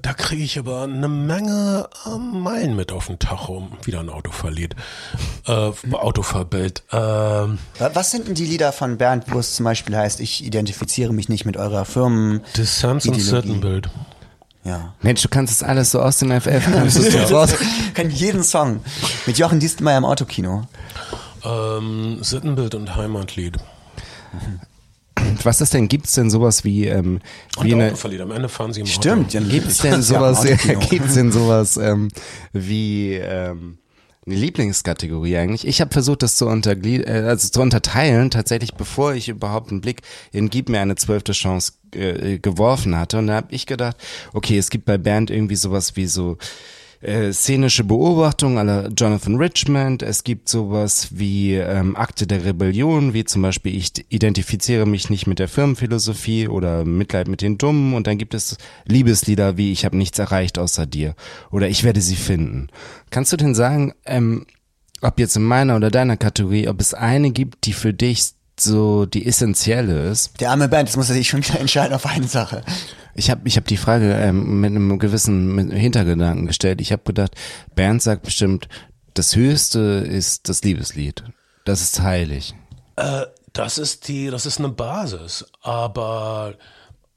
da kriege ich aber eine Menge äh, Meilen mit auf den Tacho. Wieder ein Autofahrlied. Äh, Autofahrbild. Ähm, Was sind denn die Lieder von Bernd, wo es zum Beispiel heißt, ich identifiziere mich nicht mit eurer Firmen? Und Ideologie. Sittenbild. Ja. Mensch, du kannst es alles so aus dem FF, kannst du doch raus. Kann jeden Song. Mit Jochen Dienstmeier im Autokino. Ähm, Sittenbild und Heimatlied. Was ist denn, gibt's denn sowas wie, ähm, Und wie eine, Autoverlied. Am Ende fahren sie im Stimmt. Auto. dann gibt's ja, denn sowas, gibt's denn sowas, ähm, wie, ähm, Lieblingskategorie eigentlich. Ich habe versucht, das zu, unterglie äh, also zu unterteilen, tatsächlich bevor ich überhaupt einen Blick in Gib mir eine zwölfte Chance äh, geworfen hatte. Und da habe ich gedacht, okay, es gibt bei Bernd irgendwie sowas wie so äh, szenische Beobachtung aller Jonathan Richmond. Es gibt sowas wie ähm, Akte der Rebellion, wie zum Beispiel ich identifiziere mich nicht mit der Firmenphilosophie oder Mitleid mit den Dummen. Und dann gibt es Liebeslieder wie Ich habe nichts erreicht außer dir oder Ich werde sie finden. Kannst du denn sagen, ähm, ob jetzt in meiner oder deiner Kategorie, ob es eine gibt, die für dich so die essentielle ist? Der arme Bernd, jetzt muss er sich schon wieder entscheiden auf eine Sache. Ich habe ich hab die Frage ähm, mit einem gewissen mit Hintergedanken gestellt. Ich habe gedacht, Bernd sagt bestimmt, das Höchste ist das Liebeslied. Das ist heilig. Äh, das ist die, das ist eine Basis. Aber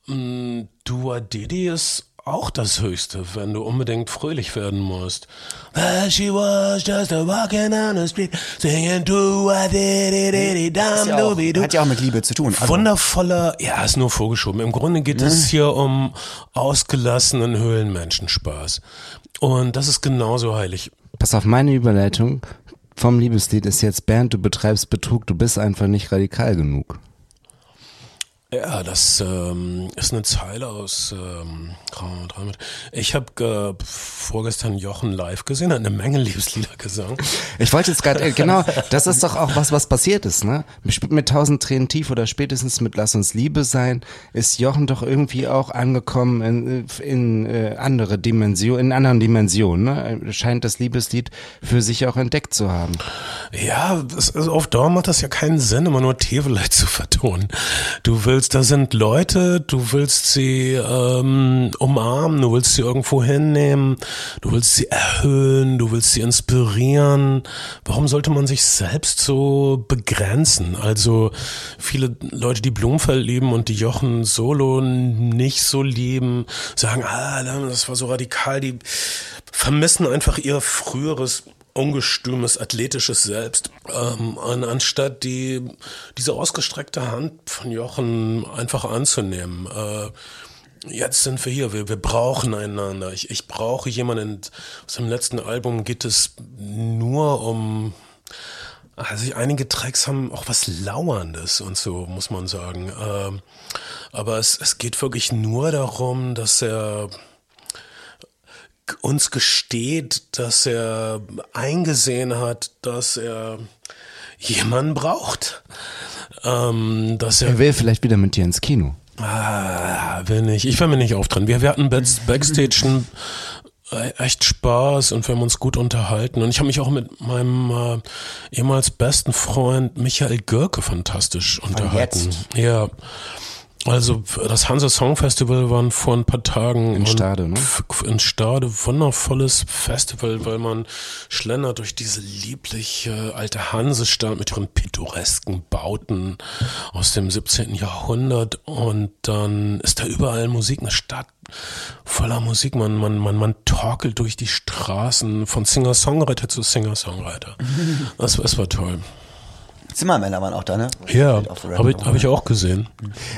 mh, Dua Didi ist auch das Höchste, wenn du unbedingt fröhlich werden musst. Well, she was just a walking on the street, singing Didi Ist Dam ja auch, hat ja auch mit Liebe zu tun. Also, Wundervoller, ja, ist nur vorgeschoben. Im Grunde geht es hier um ausgelassenen Höhlenmenschenspaß. Und das ist genauso heilig. Pass auf, meine Überleitung vom Liebeslied ist jetzt, Bernd, du betreibst Betrug, du bist einfach nicht radikal genug. Ja, das ähm, ist eine Zeile aus ähm, Ich habe äh, vorgestern Jochen live gesehen, hat eine Menge Liebeslieder gesungen. Ich wollte jetzt gerade, äh, genau, das ist doch auch was, was passiert ist, ne? Mit tausend Tränen tief oder spätestens mit Lass uns Liebe sein, ist Jochen doch irgendwie auch angekommen in, in äh, andere Dimensionen, in anderen Dimensionen, ne? Scheint das Liebeslied für sich auch entdeckt zu haben. Ja, das, also auf Dauer macht das ja keinen Sinn, immer nur Teveleit zu vertonen. Du willst willst, da sind Leute, du willst sie ähm, umarmen, du willst sie irgendwo hinnehmen, du willst sie erhöhen, du willst sie inspirieren. Warum sollte man sich selbst so begrenzen? Also viele Leute, die Blumenfeld lieben und die Jochen Solo nicht so lieben, sagen, ah, das war so radikal, die vermissen einfach ihr früheres ungestümes, athletisches Selbst, ähm, an, anstatt die, diese ausgestreckte Hand von Jochen einfach anzunehmen. Äh, jetzt sind wir hier, wir, wir brauchen einander. Ich, ich brauche jemanden. Aus dem letzten Album geht es nur um also einige Tracks haben auch was Lauerndes und so, muss man sagen. Ähm, aber es, es geht wirklich nur darum, dass er uns gesteht, dass er eingesehen hat, dass er jemanden braucht. Ähm, dass er, er will vielleicht wieder mit dir ins Kino. Ah, will nicht. Ich will mir nicht auftreten. Wir, wir hatten Backstage echt Spaß und wir haben uns gut unterhalten. Und ich habe mich auch mit meinem äh, ehemals besten Freund Michael Görke fantastisch unterhalten. Jetzt. Ja. Also das Hansa Song Festival waren vor ein paar Tagen in Stade, ne? In Stade, wundervolles Festival, weil man schlendert durch diese liebliche alte Hansestadt mit ihren pittoresken Bauten aus dem 17. Jahrhundert und dann ist da überall Musik, eine Stadt voller Musik. Man, man, man, man torkelt durch die Straßen von Singer-Songwriter zu Singer-Songwriter. Das, das war toll. Zimmermänner waren auch da, ne? Ja, habe ich, hab ich auch gesehen.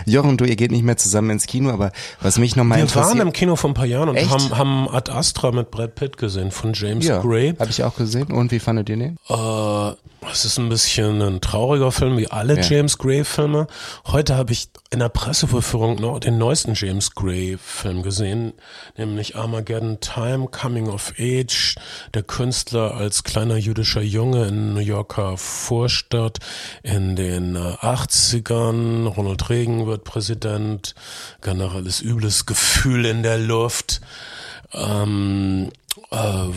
Jochen, du, ihr geht nicht mehr zusammen ins Kino, aber was mich nochmal interessiert... Wir waren im Kino vor ein paar Jahren und haben, haben Ad Astra mit Brad Pitt gesehen von James ja, Gray. habe ich auch gesehen. Und wie fandet ihr den? Äh, es ist ein bisschen ein trauriger Film, wie alle ja. James Gray-Filme. Heute habe ich in der Pressevorführung noch den neuesten James Gray-Film gesehen, nämlich Armageddon Time, Coming of Age, der Künstler als kleiner jüdischer Junge in New Yorker Vorstadt in den 80ern. Äh, Ronald Reagan wird Präsident, generelles übles Gefühl in der Luft. Ähm, äh,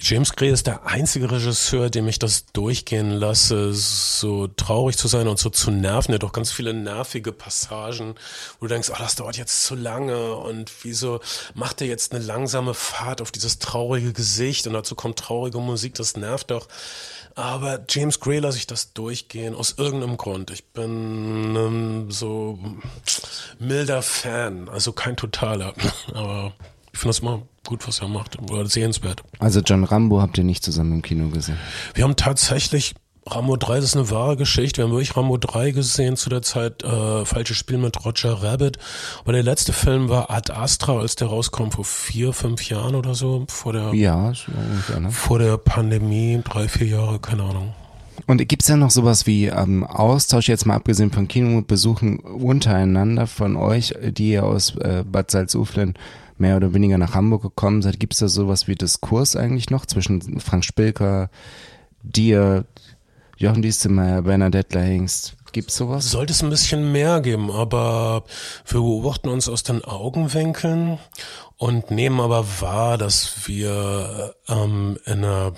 James Gray ist der einzige Regisseur, dem ich das durchgehen lasse, so traurig zu sein und so zu nerven. Er hat doch ganz viele nervige Passagen, wo du denkst, oh, das dauert jetzt zu lange und wieso macht er jetzt eine langsame Fahrt auf dieses traurige Gesicht und dazu kommt traurige Musik, das nervt doch. Aber James Gray lasse ich das durchgehen, aus irgendeinem Grund. Ich bin ähm, so milder Fan, also kein totaler, aber ich finde das immer gut, was er macht, oder sehenswert. Also John Rambo habt ihr nicht zusammen im Kino gesehen? Wir haben tatsächlich Rambo 3, das ist eine wahre Geschichte. Wir haben wirklich Rambo 3 gesehen zu der Zeit, äh, falsches Spiel mit Roger Rabbit. Aber der letzte Film war Ad Astra, als der rauskam vor vier, fünf Jahren oder so, vor der, ja, so ungefähr, ne? vor der Pandemie, drei, vier Jahre, keine Ahnung. Und gibt's ja noch sowas wie ähm, Austausch, jetzt mal abgesehen von Kinobesuchen untereinander von euch, die ihr aus äh, Bad Salzuflen mehr oder weniger nach Hamburg gekommen seid, gibt es da sowas wie Diskurs eigentlich noch zwischen Frank Spilker, dir, Jochen Diestelmeier, Bernadette Hengst? Gibt's sowas? Sollte es ein bisschen mehr geben, aber wir beobachten uns aus den Augenwinkeln und nehmen aber wahr, dass wir ähm, in einer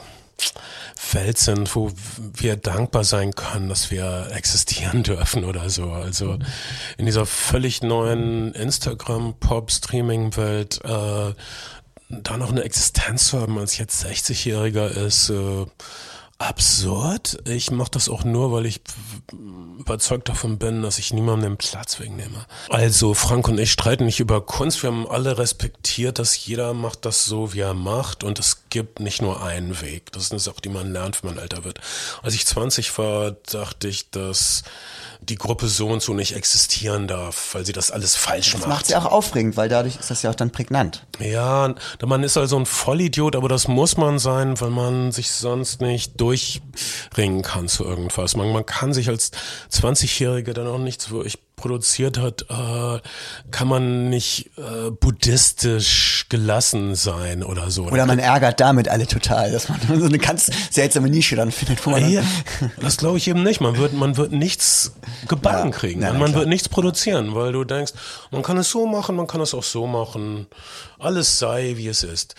Welt sind, wo wir dankbar sein können, dass wir existieren dürfen oder so. Also in dieser völlig neuen Instagram-Pop-Streaming-Welt äh, da noch eine Existenz zu haben, als jetzt 60-Jähriger ist, äh, absurd. Ich mache das auch nur, weil ich überzeugt davon bin, dass ich niemandem den Platz wegnehme. Also Frank und ich streiten nicht über Kunst. Wir haben alle respektiert, dass jeder macht das so, wie er macht. Und es gibt nicht nur einen Weg. Das ist eine Sache, die man lernt, wenn man älter wird. Als ich 20 war, dachte ich, dass die Gruppe so und so nicht existieren darf, weil sie das alles falsch das macht. Das macht sie auch aufregend, weil dadurch ist das ja auch dann prägnant. Ja, man ist also ein Vollidiot, aber das muss man sein, weil man sich sonst nicht durch durchringen kann zu irgendwas. Man, man kann sich als 20-Jähriger dann auch nichts wirklich produziert hat, äh, kann man nicht äh, buddhistisch gelassen sein oder so. Oder man ärgert damit alle total, dass man so eine ganz seltsame Nische dann findet. Wo man ja, das glaube ich eben nicht. Man wird, man wird nichts gebacken ja, kriegen. Na, man klar. wird nichts produzieren, weil du denkst, man kann es so machen, man kann es auch so machen. Alles sei, wie es ist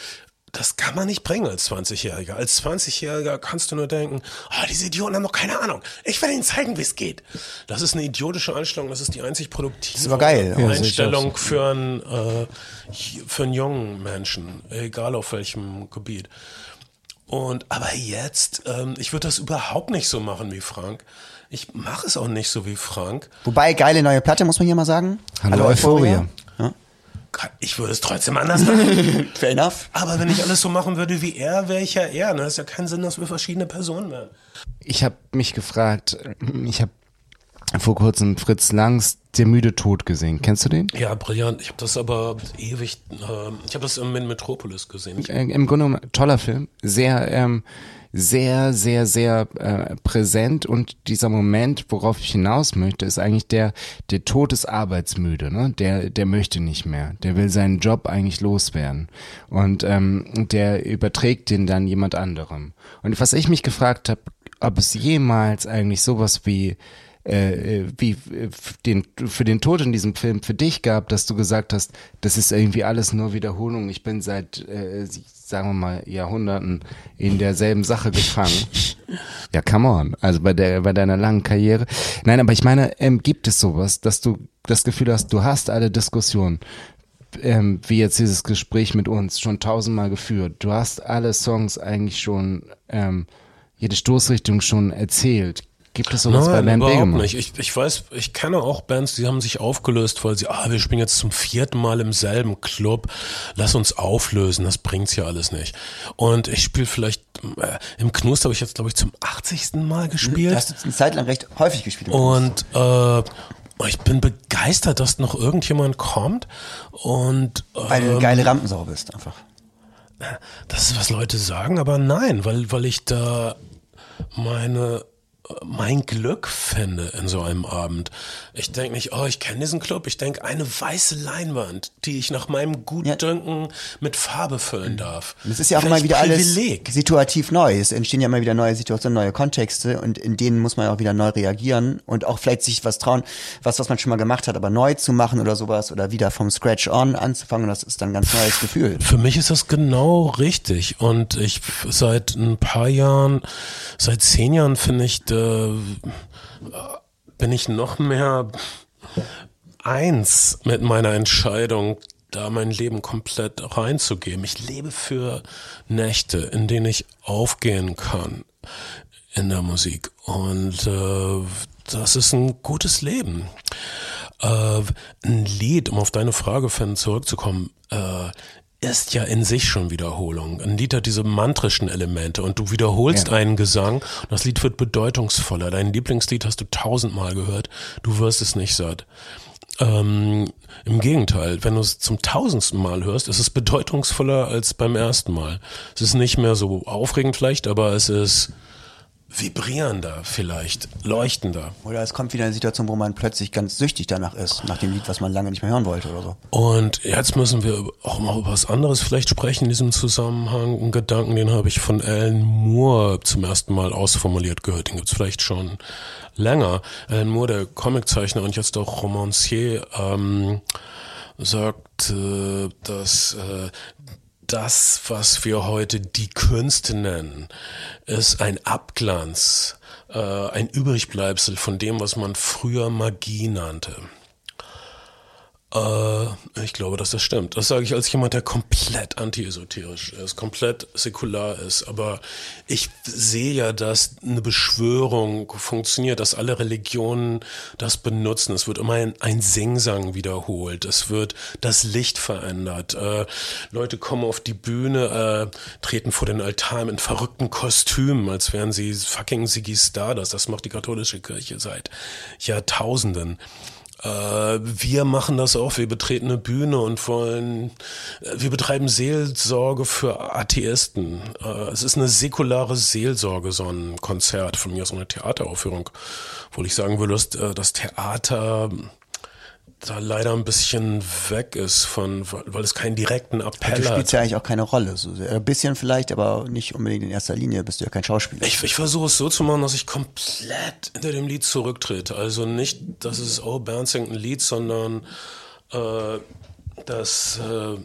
das kann man nicht bringen als 20-Jähriger. Als 20-Jähriger kannst du nur denken, oh, diese Idioten haben noch keine Ahnung. Ich werde ihnen zeigen, wie es geht. Das ist eine idiotische Einstellung. Das ist die einzig produktive geil. Einstellung ja, für, einen, äh, für einen jungen Menschen, egal auf welchem Gebiet. Und aber jetzt, ähm, ich würde das überhaupt nicht so machen wie Frank. Ich mache es auch nicht so wie Frank. Wobei, geile neue Platte, muss man hier mal sagen. Hallo, Hallo Euphoria. Euphoria. Ich würde es trotzdem anders machen. Fair enough. Aber wenn ich alles so machen würde wie er, wäre ich ja er. Ne? Das ist ja keinen Sinn, dass wir verschiedene Personen wären. Ich habe mich gefragt, ich habe vor kurzem Fritz Langs Der müde Tod gesehen. Kennst du den? Ja, brillant. Ich habe das aber ewig, äh, ich habe das in Metropolis gesehen. Ich Im Grunde genommen toller Film. Sehr, ähm, sehr, sehr, sehr äh, präsent und dieser Moment, worauf ich hinaus möchte, ist eigentlich der, der Tod ist arbeitsmüde, ne? Der, der möchte nicht mehr. Der will seinen Job eigentlich loswerden. Und ähm, der überträgt den dann jemand anderem. Und was ich mich gefragt habe, ob es jemals eigentlich sowas wie äh, wie äh, den, für den Tod in diesem Film für dich gab, dass du gesagt hast, das ist irgendwie alles nur Wiederholung. Ich bin seit, äh, sagen wir mal, Jahrhunderten in derselben Sache gefangen. Ja, come on. Also bei der, bei deiner langen Karriere. Nein, aber ich meine, ähm, gibt es sowas, dass du das Gefühl hast, du hast alle Diskussionen, ähm, wie jetzt dieses Gespräch mit uns, schon tausendmal geführt. Du hast alle Songs eigentlich schon, ähm, jede Stoßrichtung schon erzählt. Gibt es sowas Nein, bei Band überhaupt nicht. Ich, ich weiß, ich kenne auch Bands, die haben sich aufgelöst, weil sie, ah, wir spielen jetzt zum vierten Mal im selben Club, lass uns auflösen, das bringt's ja alles nicht. Und ich spiele vielleicht, äh, im Knust habe ich jetzt, glaube ich, zum 80. Mal gespielt. Du hast jetzt eine Zeit lang recht häufig gespielt. Und äh, ich bin begeistert, dass noch irgendjemand kommt und ähm, weil du eine ähm, geile Rampensau bist einfach. Das ist was Leute sagen, aber nein, weil weil ich da meine mein Glück fände in so einem Abend. Ich denke nicht, oh, ich kenne diesen Club. Ich denke, eine weiße Leinwand, die ich nach meinem Gutdünken ja. mit Farbe füllen darf. Es ist ja auch immer wieder Privileg. alles situativ neu. Es entstehen ja immer wieder neue Situationen, neue Kontexte und in denen muss man auch wieder neu reagieren und auch vielleicht sich was trauen, was, was man schon mal gemacht hat, aber neu zu machen oder sowas oder wieder vom Scratch on anzufangen. Das ist dann ein ganz neues Gefühl. Für mich ist das genau richtig und ich seit ein paar Jahren, seit zehn Jahren finde ich, äh, bin ich noch mehr eins mit meiner Entscheidung, da mein Leben komplett reinzugeben. Ich lebe für Nächte, in denen ich aufgehen kann in der Musik. Und äh, das ist ein gutes Leben. Äh, ein Lied, um auf deine Frage, Fan, zurückzukommen, äh, ist ja in sich schon Wiederholung. Ein Lied hat diese mantrischen Elemente und du wiederholst ja. einen Gesang und das Lied wird bedeutungsvoller. Dein Lieblingslied hast du tausendmal gehört, du wirst es nicht satt. Ähm, Im Gegenteil, wenn du es zum tausendsten Mal hörst, ist es bedeutungsvoller als beim ersten Mal. Es ist nicht mehr so aufregend vielleicht, aber es ist vibrierender vielleicht, leuchtender. Oder es kommt wieder eine Situation, wo man plötzlich ganz süchtig danach ist, nach dem Lied, was man lange nicht mehr hören wollte oder so. Und jetzt müssen wir auch mal über was anderes vielleicht sprechen in diesem Zusammenhang. Ein Gedanken, den habe ich von Alan Moore zum ersten Mal ausformuliert gehört. Den gibt's vielleicht schon länger. Alan Moore, der Comiczeichner und jetzt auch Romancier, ähm, sagt, äh, dass äh, das, was wir heute die Künste nennen, ist ein Abglanz, äh, ein Übrigbleibsel von dem, was man früher Magie nannte. Äh, ich glaube, dass das stimmt. Das sage ich als jemand, der komplett anti-esoterisch ist, komplett säkular ist. Aber ich sehe ja, dass eine Beschwörung funktioniert, dass alle Religionen das benutzen. Es wird immer ein, ein Singsang wiederholt. Es wird das Licht verändert. Äh, Leute kommen auf die Bühne, äh, treten vor den Altar in verrückten Kostümen, als wären sie fucking Siggy Stardust. Das macht die katholische Kirche seit Jahrtausenden. Äh, wir machen das auch, wir betreten eine Bühne und wollen, äh, wir betreiben Seelsorge für Atheisten. Äh, es ist eine säkulare Seelsorge, so ein Konzert, von mir aus eine Theateraufführung, wo ich sagen würde, dass das Theater da leider ein bisschen weg ist von, weil es keinen direkten Appell du spielst ja eigentlich auch keine Rolle. So ein bisschen vielleicht, aber nicht unbedingt in erster Linie. Bist du ja kein Schauspieler. Ich, ich versuche es so zu machen, dass ich komplett hinter dem Lied zurücktrete. Also nicht, dass es oh Bernd singt ein Lied, sondern äh, dass äh,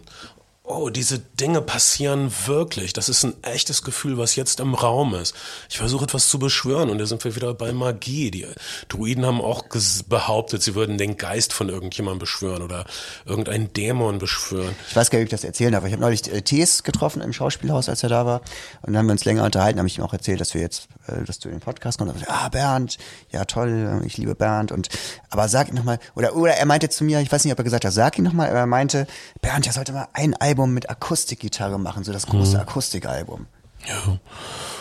oh, diese Dinge passieren wirklich. Das ist ein echtes Gefühl, was jetzt im Raum ist. Ich versuche etwas zu beschwören und da sind wir wieder bei Magie. Die Druiden haben auch behauptet, sie würden den Geist von irgendjemandem beschwören oder irgendeinen Dämon beschwören. Ich weiß gar nicht, ob ich das erzählen darf. Ich habe neulich äh, Tees getroffen im Schauspielhaus, als er da war. Und dann haben wir uns länger unterhalten, habe ich ihm auch erzählt, dass wir jetzt, dass du in den Podcast kommst. Und ah, Bernd, ja toll, ich liebe Bernd. Und aber sag ihn nochmal, oder, oder er meinte zu mir, ich weiß nicht, ob er gesagt hat, sag ihn nochmal, aber er meinte, Bernd, er sollte mal ein Album Album mit Akustikgitarre machen, so das große mhm. Akustikalbum. Ja.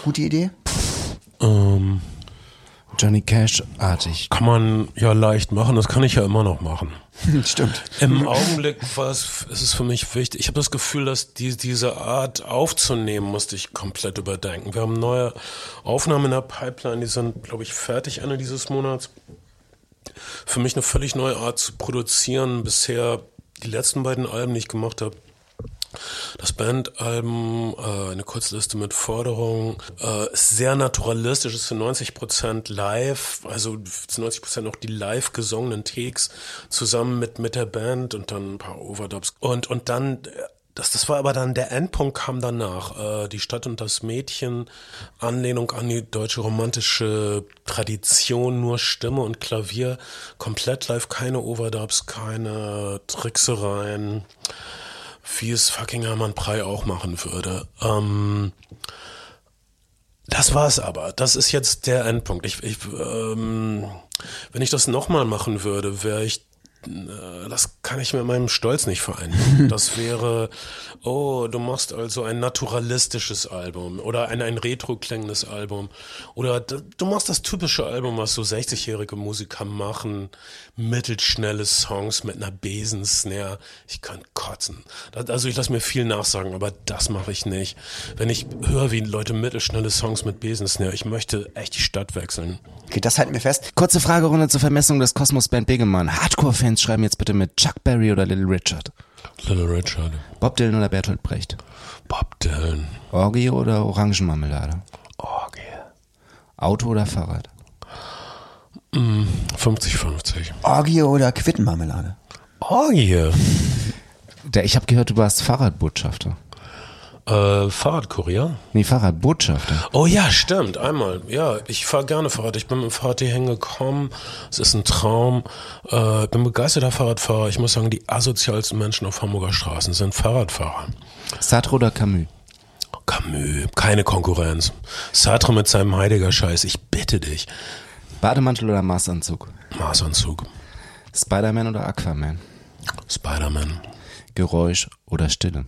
Gute Idee? Ähm, Johnny Cash-artig. Kann man ja leicht machen, das kann ich ja immer noch machen. Stimmt. Im Augenblick es, ist es für mich wichtig. Ich habe das Gefühl, dass die, diese Art aufzunehmen, musste ich komplett überdenken. Wir haben neue Aufnahmen in der Pipeline, die sind, glaube ich, fertig Ende dieses Monats. Für mich eine völlig neue Art zu produzieren. Bisher die letzten beiden Alben, die ich gemacht habe, das Bandalbum, äh, eine Kurzliste mit Forderungen, äh, ist sehr naturalistisch, ist für 90% live, also zu 90% auch die live gesungenen Takes zusammen mit, mit der Band und dann ein paar Overdubs. Und, und dann, das, das war aber dann, der Endpunkt kam danach. Äh, die Stadt und das Mädchen, Anlehnung an die deutsche romantische Tradition, nur Stimme und Klavier, komplett live, keine Overdubs, keine Tricksereien wie es fucking Hermann Prey auch machen würde. Ähm, das war's aber. Das ist jetzt der Endpunkt. Ich, ich, ähm, wenn ich das nochmal machen würde, wäre ich das kann ich mit meinem Stolz nicht vereinen. Das wäre, oh, du machst also ein naturalistisches Album oder ein, ein retro-klingendes Album. Oder du machst das typische Album, was so 60-jährige Musiker machen. Mittelschnelle Songs mit einer Besensnare. Ich kann kotzen. Also ich lasse mir viel nachsagen, aber das mache ich nicht. Wenn ich höre, wie Leute mittelschnelle Songs mit Besensnare, ich möchte echt die Stadt wechseln. Okay, das halten wir fest. Kurze Fragerunde zur Vermessung des Kosmos Band Begemann. Hardcore-Fans schreiben jetzt bitte mit Chuck Berry oder Little Richard. Little Richard. Bob Dylan oder Bertolt Brecht? Bob Dylan. Orgie oder Orangenmarmelade? Orgie. Auto oder Fahrrad? 50-50. Mm, Orgie oder Quittenmarmelade? Orgie. Der, ich habe gehört, du warst Fahrradbotschafter. Äh, Fahrradkurier? Nee, Fahrradbotschafter. Oh ja, stimmt. Einmal. Ja, ich fahre gerne Fahrrad. Ich bin mit dem Fahrrad hier hingekommen. Es ist ein Traum. Äh, bin begeisterter Fahrradfahrer. Ich muss sagen, die asozialsten Menschen auf Hamburger Straßen sind Fahrradfahrer. Sartre oder Camus? Camus, keine Konkurrenz. Sartre mit seinem Heidegger-Scheiß, ich bitte dich. Bademantel oder Maßanzug? Maßanzug. Spider-Man oder Aquaman? Spider-Man. Geräusch oder Stille?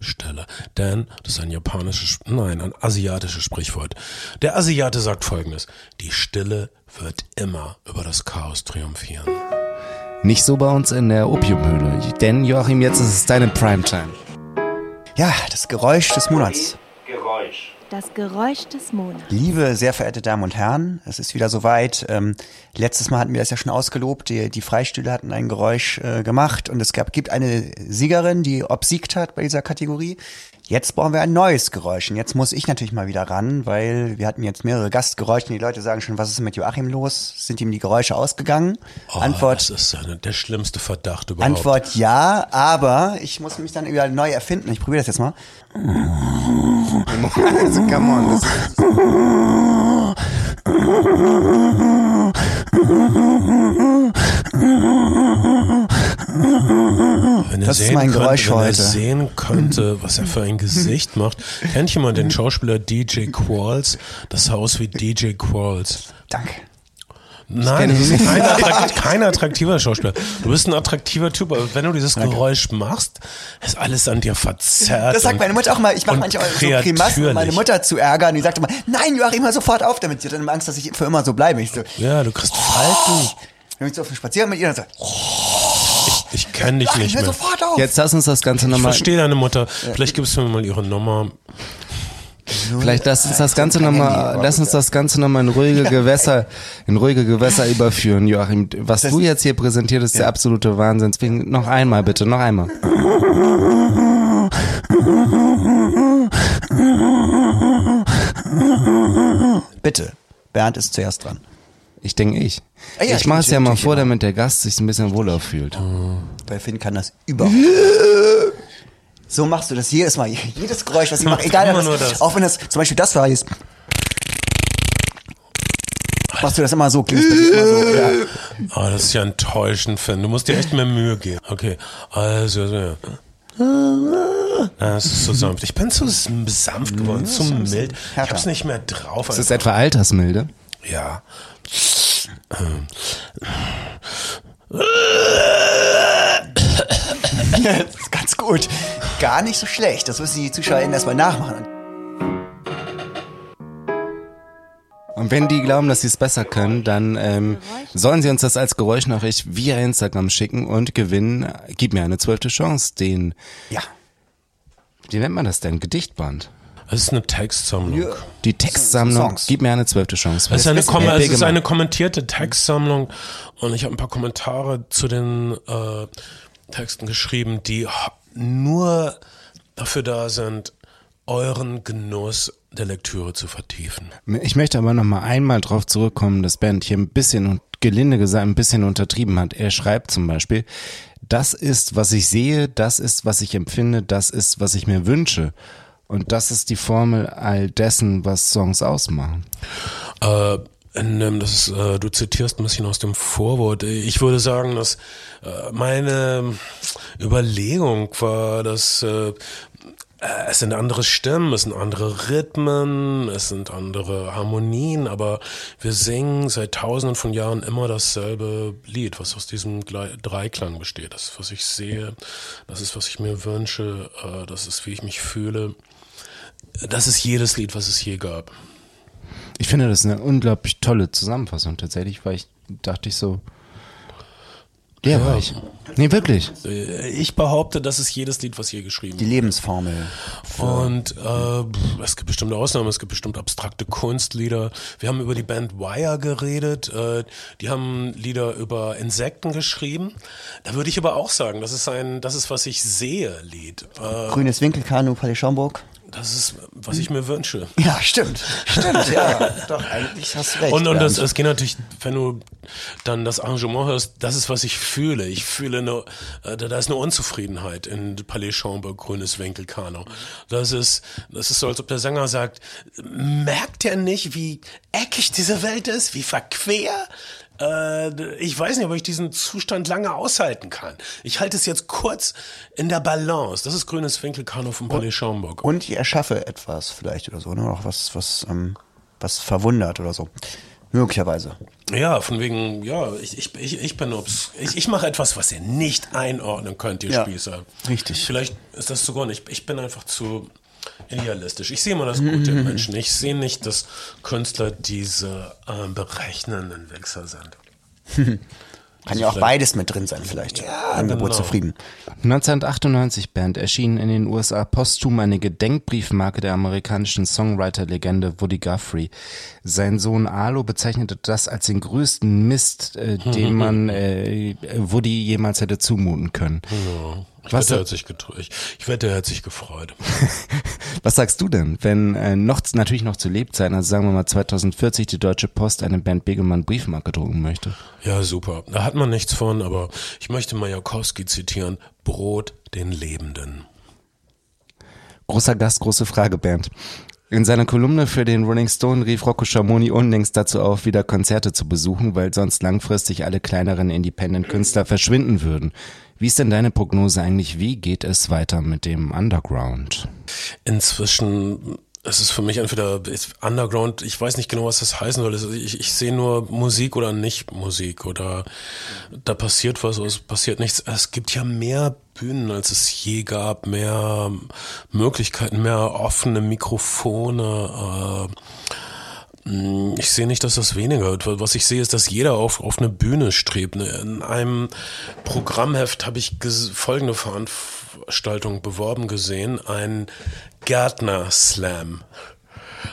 Stelle. Denn das ist ein japanisches, nein, ein asiatisches Sprichwort. Der Asiate sagt folgendes. Die Stille wird immer über das Chaos triumphieren. Nicht so bei uns in der Opiumhöhle. Denn Joachim, jetzt ist es deine Primetime. Ja, das Geräusch des Monats. Geräusch. Das Geräusch des Monats. Liebe, sehr verehrte Damen und Herren, es ist wieder soweit. Ähm, letztes Mal hatten wir das ja schon ausgelobt. Die, die Freistühle hatten ein Geräusch äh, gemacht und es gab, gibt eine Siegerin, die obsiegt hat bei dieser Kategorie. Jetzt brauchen wir ein neues Geräusch. Und jetzt muss ich natürlich mal wieder ran, weil wir hatten jetzt mehrere Gastgeräusche und die Leute sagen schon, was ist mit Joachim los? Sind ihm die Geräusche ausgegangen? Oh, Antwort. Das ist eine, der schlimmste Verdacht überhaupt. Antwort ja, aber ich muss mich dann wieder neu erfinden. Ich probiere das jetzt mal. Also, come on. Das wenn das ist mein Geräusch könnte, wenn heute. Wenn er sehen könnte, was er für ein Gesicht macht. Kennt jemand den Schauspieler DJ Qualls? Das sah aus wie DJ Qualls. Danke. Nein, du bist kein, attrakt, kein, attraktiver Schauspieler. Du bist ein attraktiver Typ, aber wenn du dieses Geräusch machst, ist alles an dir verzerrt. Das sagt meine Mutter auch mal. Ich mache manchmal so Grimassen, um meine Mutter zu ärgern. Die sagt immer, nein, Joachim, hör sofort auf damit. Sie hat dann Angst, dass ich für immer so bleibe. Ich so, ja, du kriegst Falten. Wenn ich so auf den Spaziergang mit ihr dann sagt, ich, ich kenne dich nicht mehr. Sofort auf. Jetzt lass uns das Ganze nochmal. Ich verstehe deine Mutter. Vielleicht gibst du mir mal ihre Nummer. Vielleicht lass uns das Ganze nochmal, lass uns das Ganze nochmal in ruhige Gewässer, in ruhige Gewässer überführen, Joachim. Was das du jetzt hier präsentiert, ist ja. der absolute Wahnsinn. Deswegen noch einmal bitte, noch einmal. Bitte. Bernd ist zuerst dran. Ich denke ich. Ah, ja, ich mache es ja mal vor, damit der Gast sich ein bisschen wohler fühlt. Bei Finn kann das überhaupt So machst du das jedes Mal. Jedes Geräusch, was ich mache, egal was, das. auch wenn das, zum Beispiel das war jetzt. Machst du das immer so? Immer so ja. oh, das ist ja enttäuschend, Finn. Du musst dir echt mehr Mühe geben. Okay, also, ja. Das ist so sanft. Ich bin zu sanft geworden, zu mild. Ich hab's nicht mehr drauf. Ist das etwa Altersmilde? Ja. das ist ganz gut. Gar nicht so schlecht. Das müssen die ZuschauerInnen erstmal nachmachen. Und wenn die glauben, dass sie es besser können, dann ähm, sollen sie uns das als Geräuschnachricht via Instagram schicken und gewinnen. Gib mir eine zwölfte Chance. Den. Ja. Wie nennt man das denn? Gedichtband. Es ist eine Textsammlung. Ja. Die Textsammlung. Gib mir eine zwölfte Chance. Es ist eine, Kom es ist eine kommentierte Textsammlung und ich habe ein paar Kommentare zu den äh, Texten geschrieben, die nur dafür da sind, euren Genuss der Lektüre zu vertiefen. Ich möchte aber noch mal einmal darauf zurückkommen, dass Bernd hier ein bisschen und gelinde gesagt ein bisschen untertrieben hat. Er schreibt zum Beispiel, das ist, was ich sehe, das ist, was ich empfinde, das ist, was ich mir wünsche. Und das ist die Formel all dessen, was Songs ausmachen. Äh, das ist, äh, du zitierst ein bisschen aus dem Vorwort. Ich würde sagen, dass äh, meine Überlegung war, dass äh, es sind andere Stimmen, es sind andere Rhythmen, es sind andere Harmonien, aber wir singen seit tausenden von Jahren immer dasselbe Lied, was aus diesem Dreiklang besteht. Das ist, was ich sehe, das ist, was ich mir wünsche, das ist, wie ich mich fühle. Das ist jedes Lied, was es je gab. Ich finde das eine unglaublich tolle Zusammenfassung tatsächlich, weil ich dachte ich so, der ja. war ich. Nee, wirklich. Äh, ich behaupte, das ist jedes Lied, was je geschrieben Die Lebensformel. Und äh, es gibt bestimmte Ausnahmen, es gibt bestimmt abstrakte Kunstlieder. Wir haben über die Band Wire geredet. Äh, die haben Lieder über Insekten geschrieben. Da würde ich aber auch sagen, das ist ein, das ist, was ich sehe, Lied. Äh, Grünes Winkelkanu, Palais Schaumburg. Das ist, was ich mir wünsche. Ja, stimmt. Stimmt, ja. Doch, eigentlich hast du recht. Und, und das, es geht natürlich, wenn du dann das Arrangement hörst, das ist, was ich fühle. Ich fühle eine, äh, da ist eine Unzufriedenheit in Palais Schaumburg, grünes Winkelkano. Das ist, das ist so, als ob der Sänger sagt, merkt er nicht, wie eckig diese Welt ist, wie verquer? Äh, ich weiß nicht, ob ich diesen Zustand lange aushalten kann. Ich halte es jetzt kurz in der Balance. Das ist grünes Winkelkano vom Palais Schaumburg. Und ich erschaffe etwas vielleicht oder so, ne? Auch was, was, ähm, was verwundert oder so. Möglicherweise. Ja, von wegen, ja, ich, ich, ich, ich bin obs ich, ich mache etwas, was ihr nicht einordnen könnt, ihr ja, Spießer. Richtig. Vielleicht ist das sogar nicht. Ich bin einfach zu idealistisch. Ich sehe immer das Gute im Menschen. Ich sehe nicht, dass Künstler diese äh, berechnenden Wichser sind. Kann ja auch beides mit drin sein, vielleicht. Ja, Angebot genau. zufrieden. 1998 Band erschien in den USA posthum eine Gedenkbriefmarke der amerikanischen Songwriter-Legende Woody Guthrie. Sein Sohn Arlo bezeichnete das als den größten Mist, äh, den man äh, Woody jemals hätte zumuten können. Ja. Ich Was wette, er hat sich ich, ich wette, er hat sich gefreut. Was sagst du denn, wenn äh, noch natürlich noch zu Lebzeiten, also sagen wir mal 2040, die Deutsche Post eine Bernd Begemann Briefmarke drucken möchte? Ja, super. Da hat man nichts von, aber ich möchte Majakowski zitieren: Brot den Lebenden. Großer Gast, große Frage, Bernd. In seiner Kolumne für den Rolling Stone rief Rocco Schamoni unlängst dazu auf, wieder Konzerte zu besuchen, weil sonst langfristig alle kleineren Independent-Künstler verschwinden würden. Wie ist denn deine Prognose eigentlich? Wie geht es weiter mit dem Underground? Inzwischen es ist für mich entweder Underground, ich weiß nicht genau, was das heißen soll. Ich, ich sehe nur Musik oder nicht Musik oder da passiert was oder es passiert nichts. Es gibt ja mehr Bühnen, als es je gab, mehr Möglichkeiten, mehr offene Mikrofone. Äh, ich sehe nicht, dass das weniger wird. Was ich sehe, ist, dass jeder auf, auf eine Bühne strebt. Ne, in einem Programmheft habe ich folgende Veranstaltung beworben gesehen, ein Gärtner-Slam.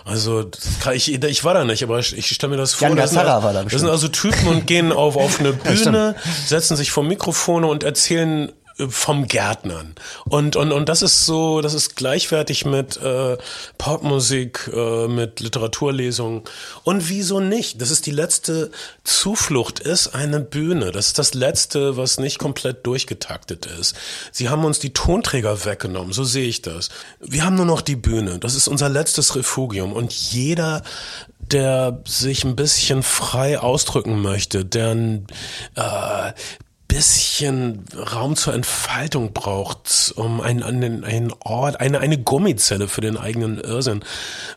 Also ich, ich war da nicht, aber ich, ich stelle mir das vor. Jan das, war da das sind also Typen und gehen auf, auf eine Bühne, setzen sich vor Mikrofone und erzählen vom Gärtnern. Und, und, und das ist so, das ist gleichwertig mit äh, Popmusik, äh, mit Literaturlesungen. Und wieso nicht? Das ist die letzte Zuflucht, ist eine Bühne. Das ist das Letzte, was nicht komplett durchgetaktet ist. Sie haben uns die Tonträger weggenommen, so sehe ich das. Wir haben nur noch die Bühne. Das ist unser letztes Refugium. Und jeder der sich ein bisschen frei ausdrücken möchte, der äh, bisschen Raum zur Entfaltung braucht, um einen, einen, einen Ort, eine, eine Gummizelle für den eigenen Irrsinn,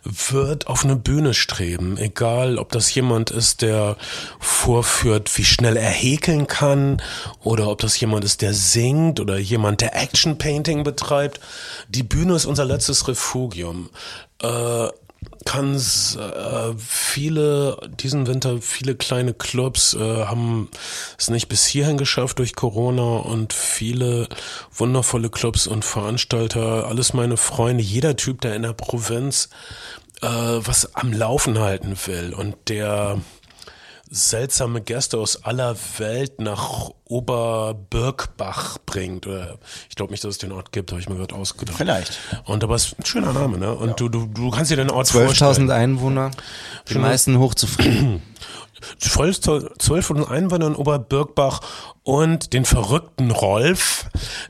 wird auf eine Bühne streben. Egal, ob das jemand ist, der vorführt, wie schnell er häkeln kann, oder ob das jemand ist, der singt, oder jemand, der Action Painting betreibt. Die Bühne ist unser letztes Refugium. Äh, kann äh, viele diesen Winter viele kleine Clubs äh, haben es nicht bis hierhin geschafft durch Corona und viele wundervolle Clubs und Veranstalter, alles meine Freunde, jeder Typ, der in der Provinz äh, was am Laufen halten will und der seltsame Gäste aus aller Welt nach Oberbirkbach bringt. Oder ich glaube nicht, dass es den Ort gibt, habe ich mir gerade ausgedacht. Vielleicht. Und aber es ist ein schöner Name, ne? Und ja. du, du, du kannst dir den Ort 12 vorstellen. 12.000 Einwohner, die meisten hochzufrieden. 12 Einwohner in Oberbirkbach und den verrückten Rolf,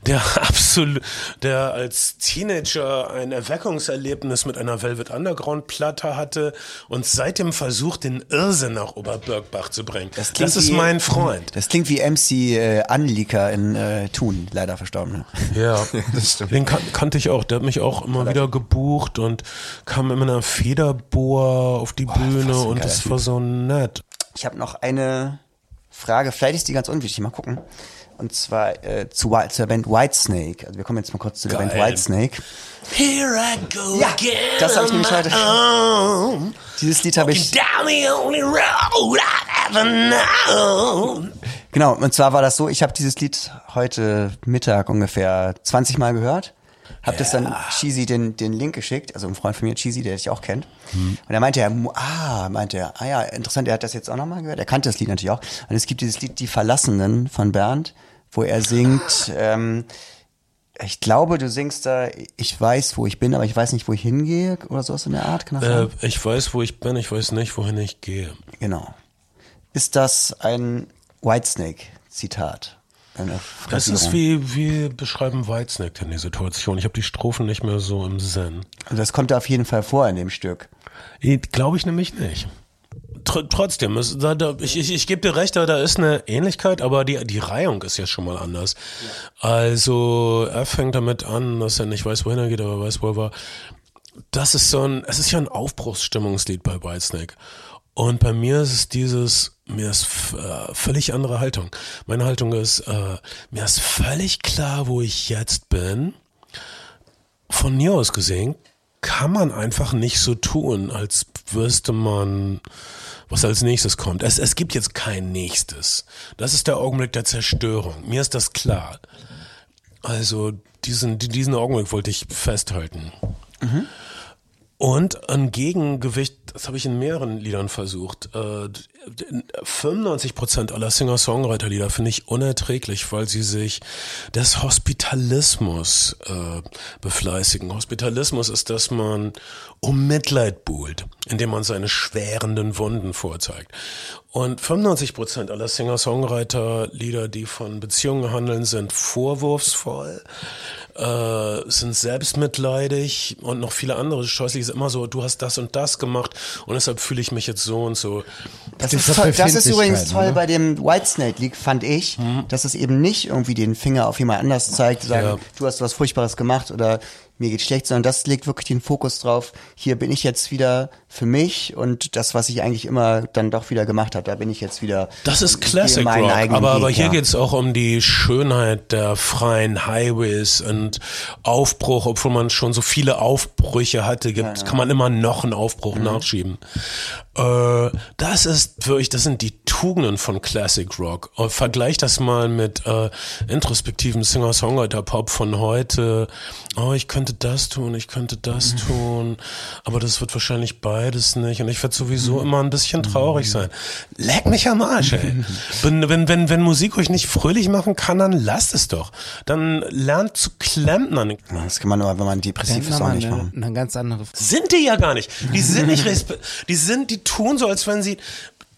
der absolut, der als Teenager ein Erweckungserlebnis mit einer Velvet Underground Platte hatte und seitdem versucht, den Irrsinn nach Oberbirkbach zu bringen. Das, das ist wie, mein Freund. Das klingt wie MC äh, Anlika in äh, Thun, leider verstorben. Ja, das stimmt. Den kan kannte ich auch. Der hat mich auch immer wieder gebucht und kam immer in einer Federboa auf die Boah, Bühne und das war so nett. Ich habe noch eine Frage, vielleicht ist die ganz unwichtig, mal gucken. Und zwar äh, zu, zur Band Whitesnake. Also wir kommen jetzt mal kurz zu der Geil. Band Whitesnake. Here I go ja, again das habe ich nämlich heute. Own. Dieses Lied habe ich. Genau, und zwar war das so, ich habe dieses Lied heute Mittag ungefähr 20 Mal gehört. Hab das dann Cheesy den, den Link geschickt, also ein Freund von mir, Cheesy, der dich auch kennt. Mhm. Und er meinte er, ah, meinte er, ah ja, interessant, er hat das jetzt auch nochmal gehört. Er kannte das Lied natürlich auch. Und es gibt dieses Lied Die Verlassenen von Bernd, wo er singt, ähm, ich glaube, du singst da, ich weiß, wo ich bin, aber ich weiß nicht, wo ich hingehe oder sowas in der Art. Kann das äh, ich weiß, wo ich bin, ich weiß nicht, wohin ich gehe. Genau. Ist das ein Whitesnake-Zitat? Das ist wie, wie beschreiben Whitesnake denn die Situation. Ich habe die Strophen nicht mehr so im Sinn. Also das kommt auf jeden Fall vor in dem Stück. Glaube ich nämlich nicht. Tr trotzdem, es, da, da, ich, ich, ich gebe dir recht, da, da ist eine Ähnlichkeit, aber die, die Reihung ist ja schon mal anders. Ja. Also er fängt damit an, dass er nicht weiß, wohin er geht, aber weiß, wo er war. Das ist so ein, es ist ja ein Aufbruchsstimmungslied bei Whitesnake. Und bei mir ist es dieses, mir ist äh, völlig andere Haltung. Meine Haltung ist, äh, mir ist völlig klar, wo ich jetzt bin. Von mir aus gesehen kann man einfach nicht so tun, als wüsste man, was als nächstes kommt. Es, es gibt jetzt kein nächstes. Das ist der Augenblick der Zerstörung. Mir ist das klar. Also diesen, diesen Augenblick wollte ich festhalten. Mhm. Und ein Gegengewicht, das habe ich in mehreren Liedern versucht. Äh, 95 Prozent aller Singer-Songwriter-Lieder finde ich unerträglich, weil sie sich des Hospitalismus äh, befleißigen. Hospitalismus ist, dass man um Mitleid buhlt, indem man seine schwerenden Wunden vorzeigt. Und 95 Prozent aller Singer-Songwriter-Lieder, die von Beziehungen handeln, sind vorwurfsvoll, äh, sind selbstmitleidig und noch viele andere scheußlich ist immer so, du hast das und das gemacht und deshalb fühle ich mich jetzt so und so. Das, ist, toll, das ist übrigens toll ne? bei dem Whitesnake League, fand ich, mhm. dass es eben nicht irgendwie den Finger auf jemand anders zeigt, sagen, ja. du hast was Furchtbares gemacht oder mir geht schlecht, sondern das legt wirklich den Fokus drauf, hier bin ich jetzt wieder für mich und das, was ich eigentlich immer dann doch wieder gemacht habe, da bin ich jetzt wieder. Das ist Classic Rock, aber, aber hier ja. geht es auch um die Schönheit der freien Highways und Aufbruch, obwohl man schon so viele Aufbrüche hatte, gibt, ja. kann man immer noch einen Aufbruch mhm. nachschieben. Äh, das ist wirklich, das sind die Tugenden von Classic Rock. Und vergleich das mal mit äh, introspektiven Singer-Songwriter-Pop von heute. Oh, ich könnte das tun, ich könnte das mhm. tun, aber das wird wahrscheinlich beides nicht. Und ich werde sowieso mhm. immer ein bisschen traurig sein. Leck mich am Arsch, ey. wenn, wenn, wenn, wenn Musik euch nicht fröhlich machen kann, dann lasst es doch. Dann lernt zu klempnern. Das kann man nur, wenn man depressiv ist, auch nicht machen. Eine ganz andere. Sind die ja gar nicht. Die sind nicht, die sind, die tun so, als wenn sie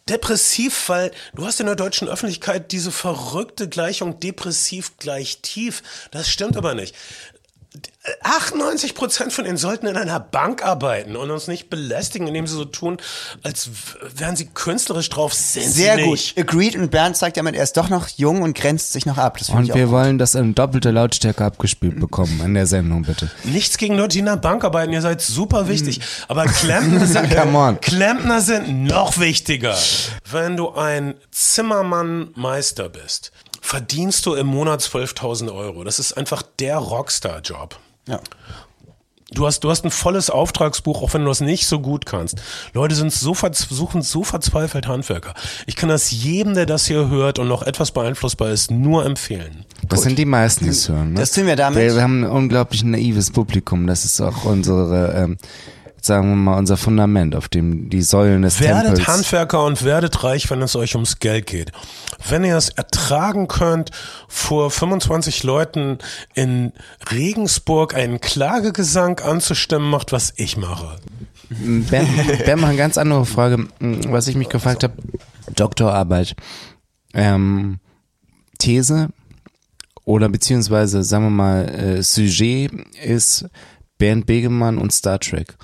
depressiv, weil du hast in der deutschen Öffentlichkeit diese verrückte Gleichung depressiv gleich tief. Das stimmt aber nicht. 98 Prozent von ihnen sollten in einer Bank arbeiten und uns nicht belästigen, indem sie so tun, als wären sie künstlerisch drauf. Sind Sehr gut. Agreed. Und Bernd sagt ja, er ist doch noch jung und grenzt sich noch ab. und wir wollen das in doppelter Lautstärke abgespielt bekommen in der Sendung, bitte. Nichts gegen Leute, die in einer Bank arbeiten. Ihr seid super wichtig. Aber Klempner sind, Klempner sind noch wichtiger. Wenn du ein Zimmermann-Meister bist, verdienst du im Monat 12.000 Euro. Das ist einfach der Rockstar-Job. Ja. Du hast, du hast ein volles Auftragsbuch, auch wenn du das nicht so gut kannst. Leute sind so suchen so verzweifelt Handwerker. Ich kann das jedem, der das hier hört und noch etwas beeinflussbar ist, nur empfehlen. Das gut. sind die meisten, die es hören. Ne? Das tun wir damit. Wir, wir haben ein unglaublich naives Publikum. Das ist auch unsere ähm, sagen wir mal, unser Fundament, auf dem die Säulen des werdet Tempels. Werdet Handwerker und werdet reich, wenn es euch ums Geld geht. Wenn ihr es ertragen könnt, vor 25 Leuten in Regensburg einen Klagegesang anzustimmen, macht, was ich mache. Ben, ben mal eine ganz andere Frage, was ich mich gefragt habe. Doktorarbeit. Ähm, These oder beziehungsweise, sagen wir mal, äh, Sujet ist Bernd Begemann und Star Trek.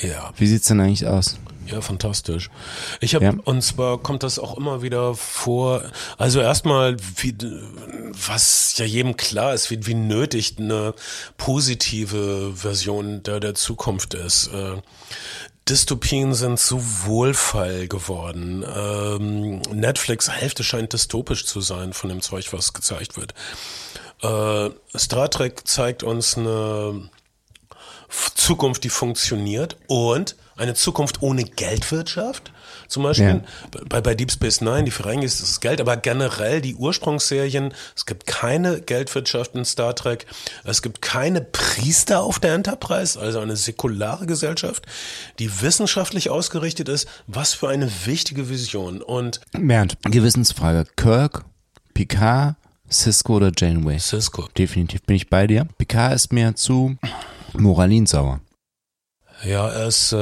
Ja. Wie sieht's denn eigentlich aus? Ja, fantastisch. Ich habe ja. und zwar kommt das auch immer wieder vor. Also erstmal, wie, was ja jedem klar ist, wie, wie nötig eine positive Version der der Zukunft ist. Äh, Dystopien sind so Wohlfall geworden. Ähm, Netflix Hälfte scheint dystopisch zu sein von dem Zeug, was gezeigt wird. Äh, Star Trek zeigt uns eine Zukunft, die funktioniert und eine Zukunft ohne Geldwirtschaft. Zum Beispiel ja. bei, bei Deep Space Nine, die für reingeht, ist das Geld, aber generell die Ursprungsserien, es gibt keine Geldwirtschaft in Star Trek, es gibt keine Priester auf der Enterprise, also eine säkulare Gesellschaft, die wissenschaftlich ausgerichtet ist. Was für eine wichtige Vision. Und Bernd, Gewissensfrage. Kirk, Picard, Cisco oder Janeway? Cisco. Definitiv bin ich bei dir. Picard ist mir zu Moralinsauer. Ja, er ist äh,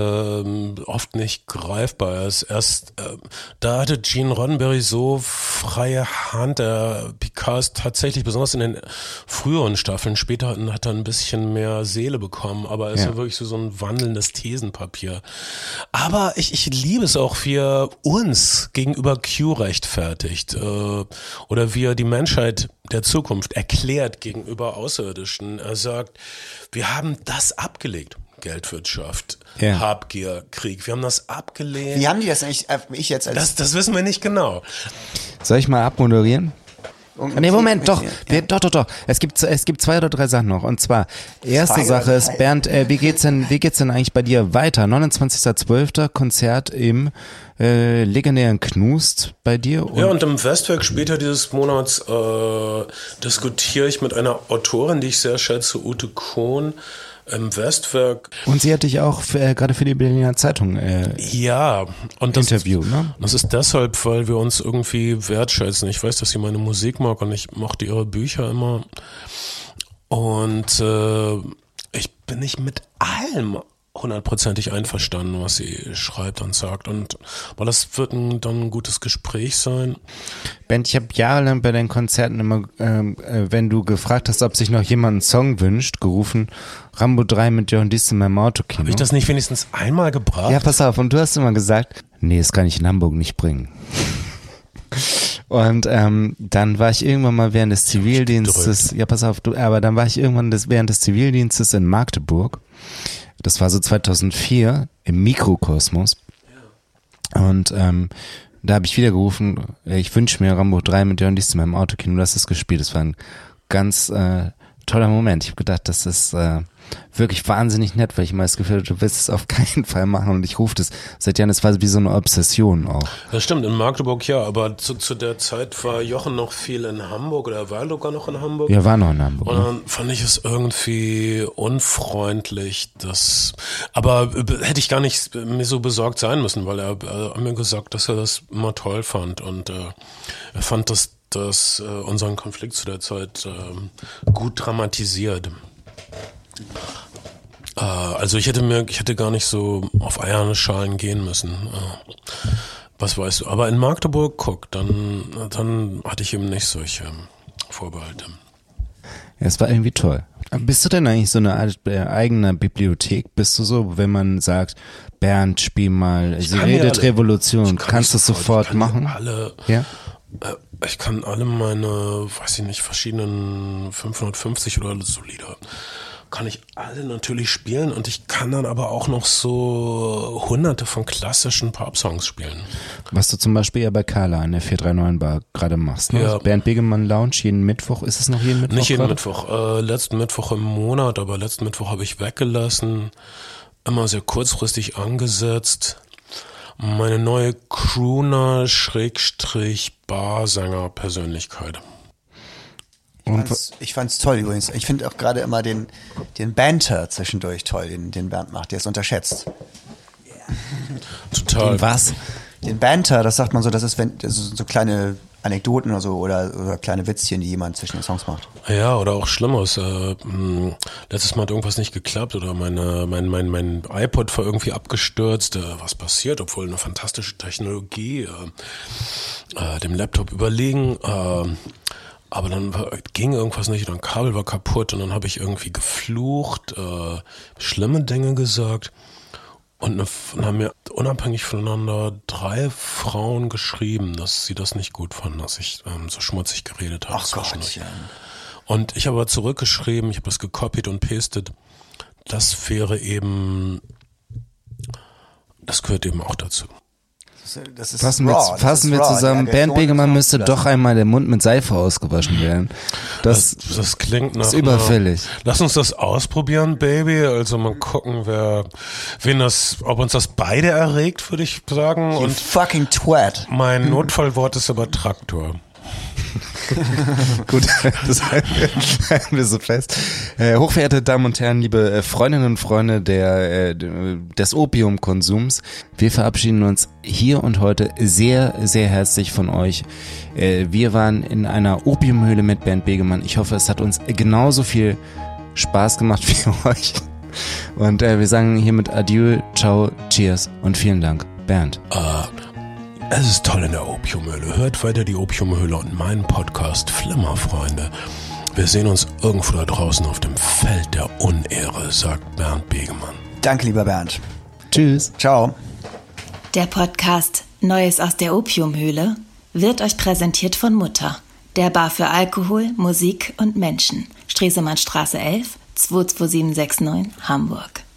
oft nicht greifbar. Er ist erst, äh, da hatte Gene Roddenberry so freie Hand. Der Picard ist tatsächlich, besonders in den früheren Staffeln, später hat er ein bisschen mehr Seele bekommen, aber er ist ja. ja wirklich so, so ein wandelndes Thesenpapier. Aber ich, ich liebe es auch, wie er uns gegenüber Q rechtfertigt äh, oder wie er die Menschheit der Zukunft erklärt gegenüber Außerirdischen. Er sagt, wir haben das abgelegt. Geldwirtschaft, ja. Habgier, Krieg. Wir haben das abgelehnt. Wie haben die das eigentlich, äh, ich jetzt als... Das, das wissen wir nicht genau. Soll ich mal abmoderieren? Nee, Moment, doch, wir, doch, doch, doch. Es gibt, es gibt zwei oder drei Sachen noch. Und zwar, erste Sache ist, Bernd, äh, wie geht's denn, wie geht's denn eigentlich bei dir weiter? 29.12. Konzert im äh, legendären Knust bei dir. Und ja, und im Westwerk später dieses Monats äh, diskutiere ich mit einer Autorin, die ich sehr schätze, Ute Kohn, im Westwerk. Und sie hat dich auch für, äh, gerade für die Berliner Zeitung äh, ja, und das, Interview, ne? Das ist deshalb, weil wir uns irgendwie wertschätzen. Ich weiß, dass sie meine Musik mag und ich mochte ihre Bücher immer. Und äh, ich bin nicht mit allem hundertprozentig einverstanden, was sie schreibt und sagt. Und weil das wird ein, dann ein gutes Gespräch sein. Ben, ich habe jahrelang bei den Konzerten immer, ähm, äh, wenn du gefragt hast, ob sich noch jemand einen Song wünscht, gerufen, Rambo 3 mit John Dies in meinem Autokino. Habe ich das nicht wenigstens einmal gebracht? Ja, pass auf. Und du hast immer gesagt, nee, das kann ich in Hamburg nicht bringen. Und ähm, dann war ich irgendwann mal während des Zivildienstes, ja pass auf, du, aber dann war ich irgendwann des, während des Zivildienstes in Magdeburg das war so 2004 im Mikrokosmos. Und ähm, da habe ich wieder gerufen, ich wünsche mir Rambo 3 mit Jörn Dies zu meinem Autokino, das ist gespielt. Das war ein ganz äh, toller Moment. Ich habe gedacht, das ist äh, wirklich wahnsinnig nett, weil ich immer das Gefühl habe, du willst es auf keinen Fall machen und ich rufe das seit Jahren, das war wie so eine Obsession auch. Das stimmt, in Magdeburg ja, aber zu, zu der Zeit war Jochen noch viel in Hamburg oder er war sogar noch in Hamburg. Ja, war noch in Hamburg. Und dann ne? fand ich es irgendwie unfreundlich, dass, aber hätte ich gar nicht mir so besorgt sein müssen, weil er, er hat mir gesagt, dass er das immer toll fand und äh, er fand das das äh, unseren Konflikt zu der Zeit äh, gut dramatisiert. Äh, also ich hätte mir, ich hätte gar nicht so auf eierne Schalen gehen müssen. Äh, was weißt du? Aber in Magdeburg, guck, dann, dann hatte ich eben nicht solche Vorbehalte. Ja, es war irgendwie toll. Bist du denn eigentlich so eine Art äh, eigene Bibliothek? Bist du so, wenn man sagt, Bernd, spiel mal, sie redet Revolution, kann kannst du das sofort machen? Alle, ja? Äh, ich kann alle meine, weiß ich nicht, verschiedenen 550 oder so Lieder kann ich alle natürlich spielen und ich kann dann aber auch noch so hunderte von klassischen Pop-Songs spielen. Was du zum Beispiel ja bei Carla in der 439 Bar gerade machst. Ne? Ja. Bernd Begemann Lounge jeden Mittwoch. Ist es noch jeden Mittwoch? Nicht jeden grad? Mittwoch. Äh, letzten Mittwoch im Monat, aber letzten Mittwoch habe ich weggelassen. Immer sehr kurzfristig angesetzt meine neue Crooner-Barsänger-Persönlichkeit. Ich fand's, toll übrigens. Ich finde auch gerade immer den, den Banter zwischendurch toll, den, den Bernd macht. Der ist unterschätzt. Total. Den was? Den Banter, das sagt man so, das ist, wenn, das ist so kleine Anekdoten oder so oder, oder kleine Witzchen, die jemand zwischen den Songs macht. Ja, oder auch Schlimmeres. Äh, hm, letztes Mal hat irgendwas nicht geklappt oder meine, mein, mein, mein iPod war irgendwie abgestürzt. Äh, was passiert, obwohl eine fantastische Technologie äh, äh dem Laptop überlegen. Aber dann war, ging irgendwas nicht, ein Kabel war kaputt und dann habe ich irgendwie geflucht, äh, schlimme Dinge gesagt. Und, eine, und haben mir unabhängig voneinander drei Frauen geschrieben, dass sie das nicht gut fanden, dass ich ähm, so schmutzig geredet habe. Ach Gott, ja. Und ich habe zurückgeschrieben, ich habe das gekopiert und pastet. Das wäre eben, das gehört eben auch dazu. Das ist fassen raw. wir, fassen wir zusammen, Bernd Begemann müsste doch einmal der Mund mit Seife ausgewaschen werden. Das, das, das klingt nach. Ist überfällig. Einer, lass uns das ausprobieren, Baby. Also mal gucken, wer, wen das, ob uns das beide erregt, würde ich sagen. You Und fucking twat. Mein Notfallwort ist aber Traktor. Gut, das halten wir so fest. Äh, hochverehrte Damen und Herren, liebe äh, Freundinnen und Freunde der, äh, des Opiumkonsums, wir verabschieden uns hier und heute sehr, sehr herzlich von euch. Äh, wir waren in einer Opiumhöhle mit Bernd Begemann. Ich hoffe, es hat uns genauso viel Spaß gemacht wie euch. Und äh, wir sagen hiermit Adieu, ciao, cheers und vielen Dank, Bernd. Uh. Es ist toll in der Opiumhöhle. Hört weiter die Opiumhöhle und meinen Podcast Flimmerfreunde. Wir sehen uns irgendwo da draußen auf dem Feld der Unehre, sagt Bernd Begemann. Danke, lieber Bernd. Tschüss. Ciao. Der Podcast Neues aus der Opiumhöhle wird euch präsentiert von Mutter, der Bar für Alkohol, Musik und Menschen. Stresemannstraße 11, 22769, Hamburg.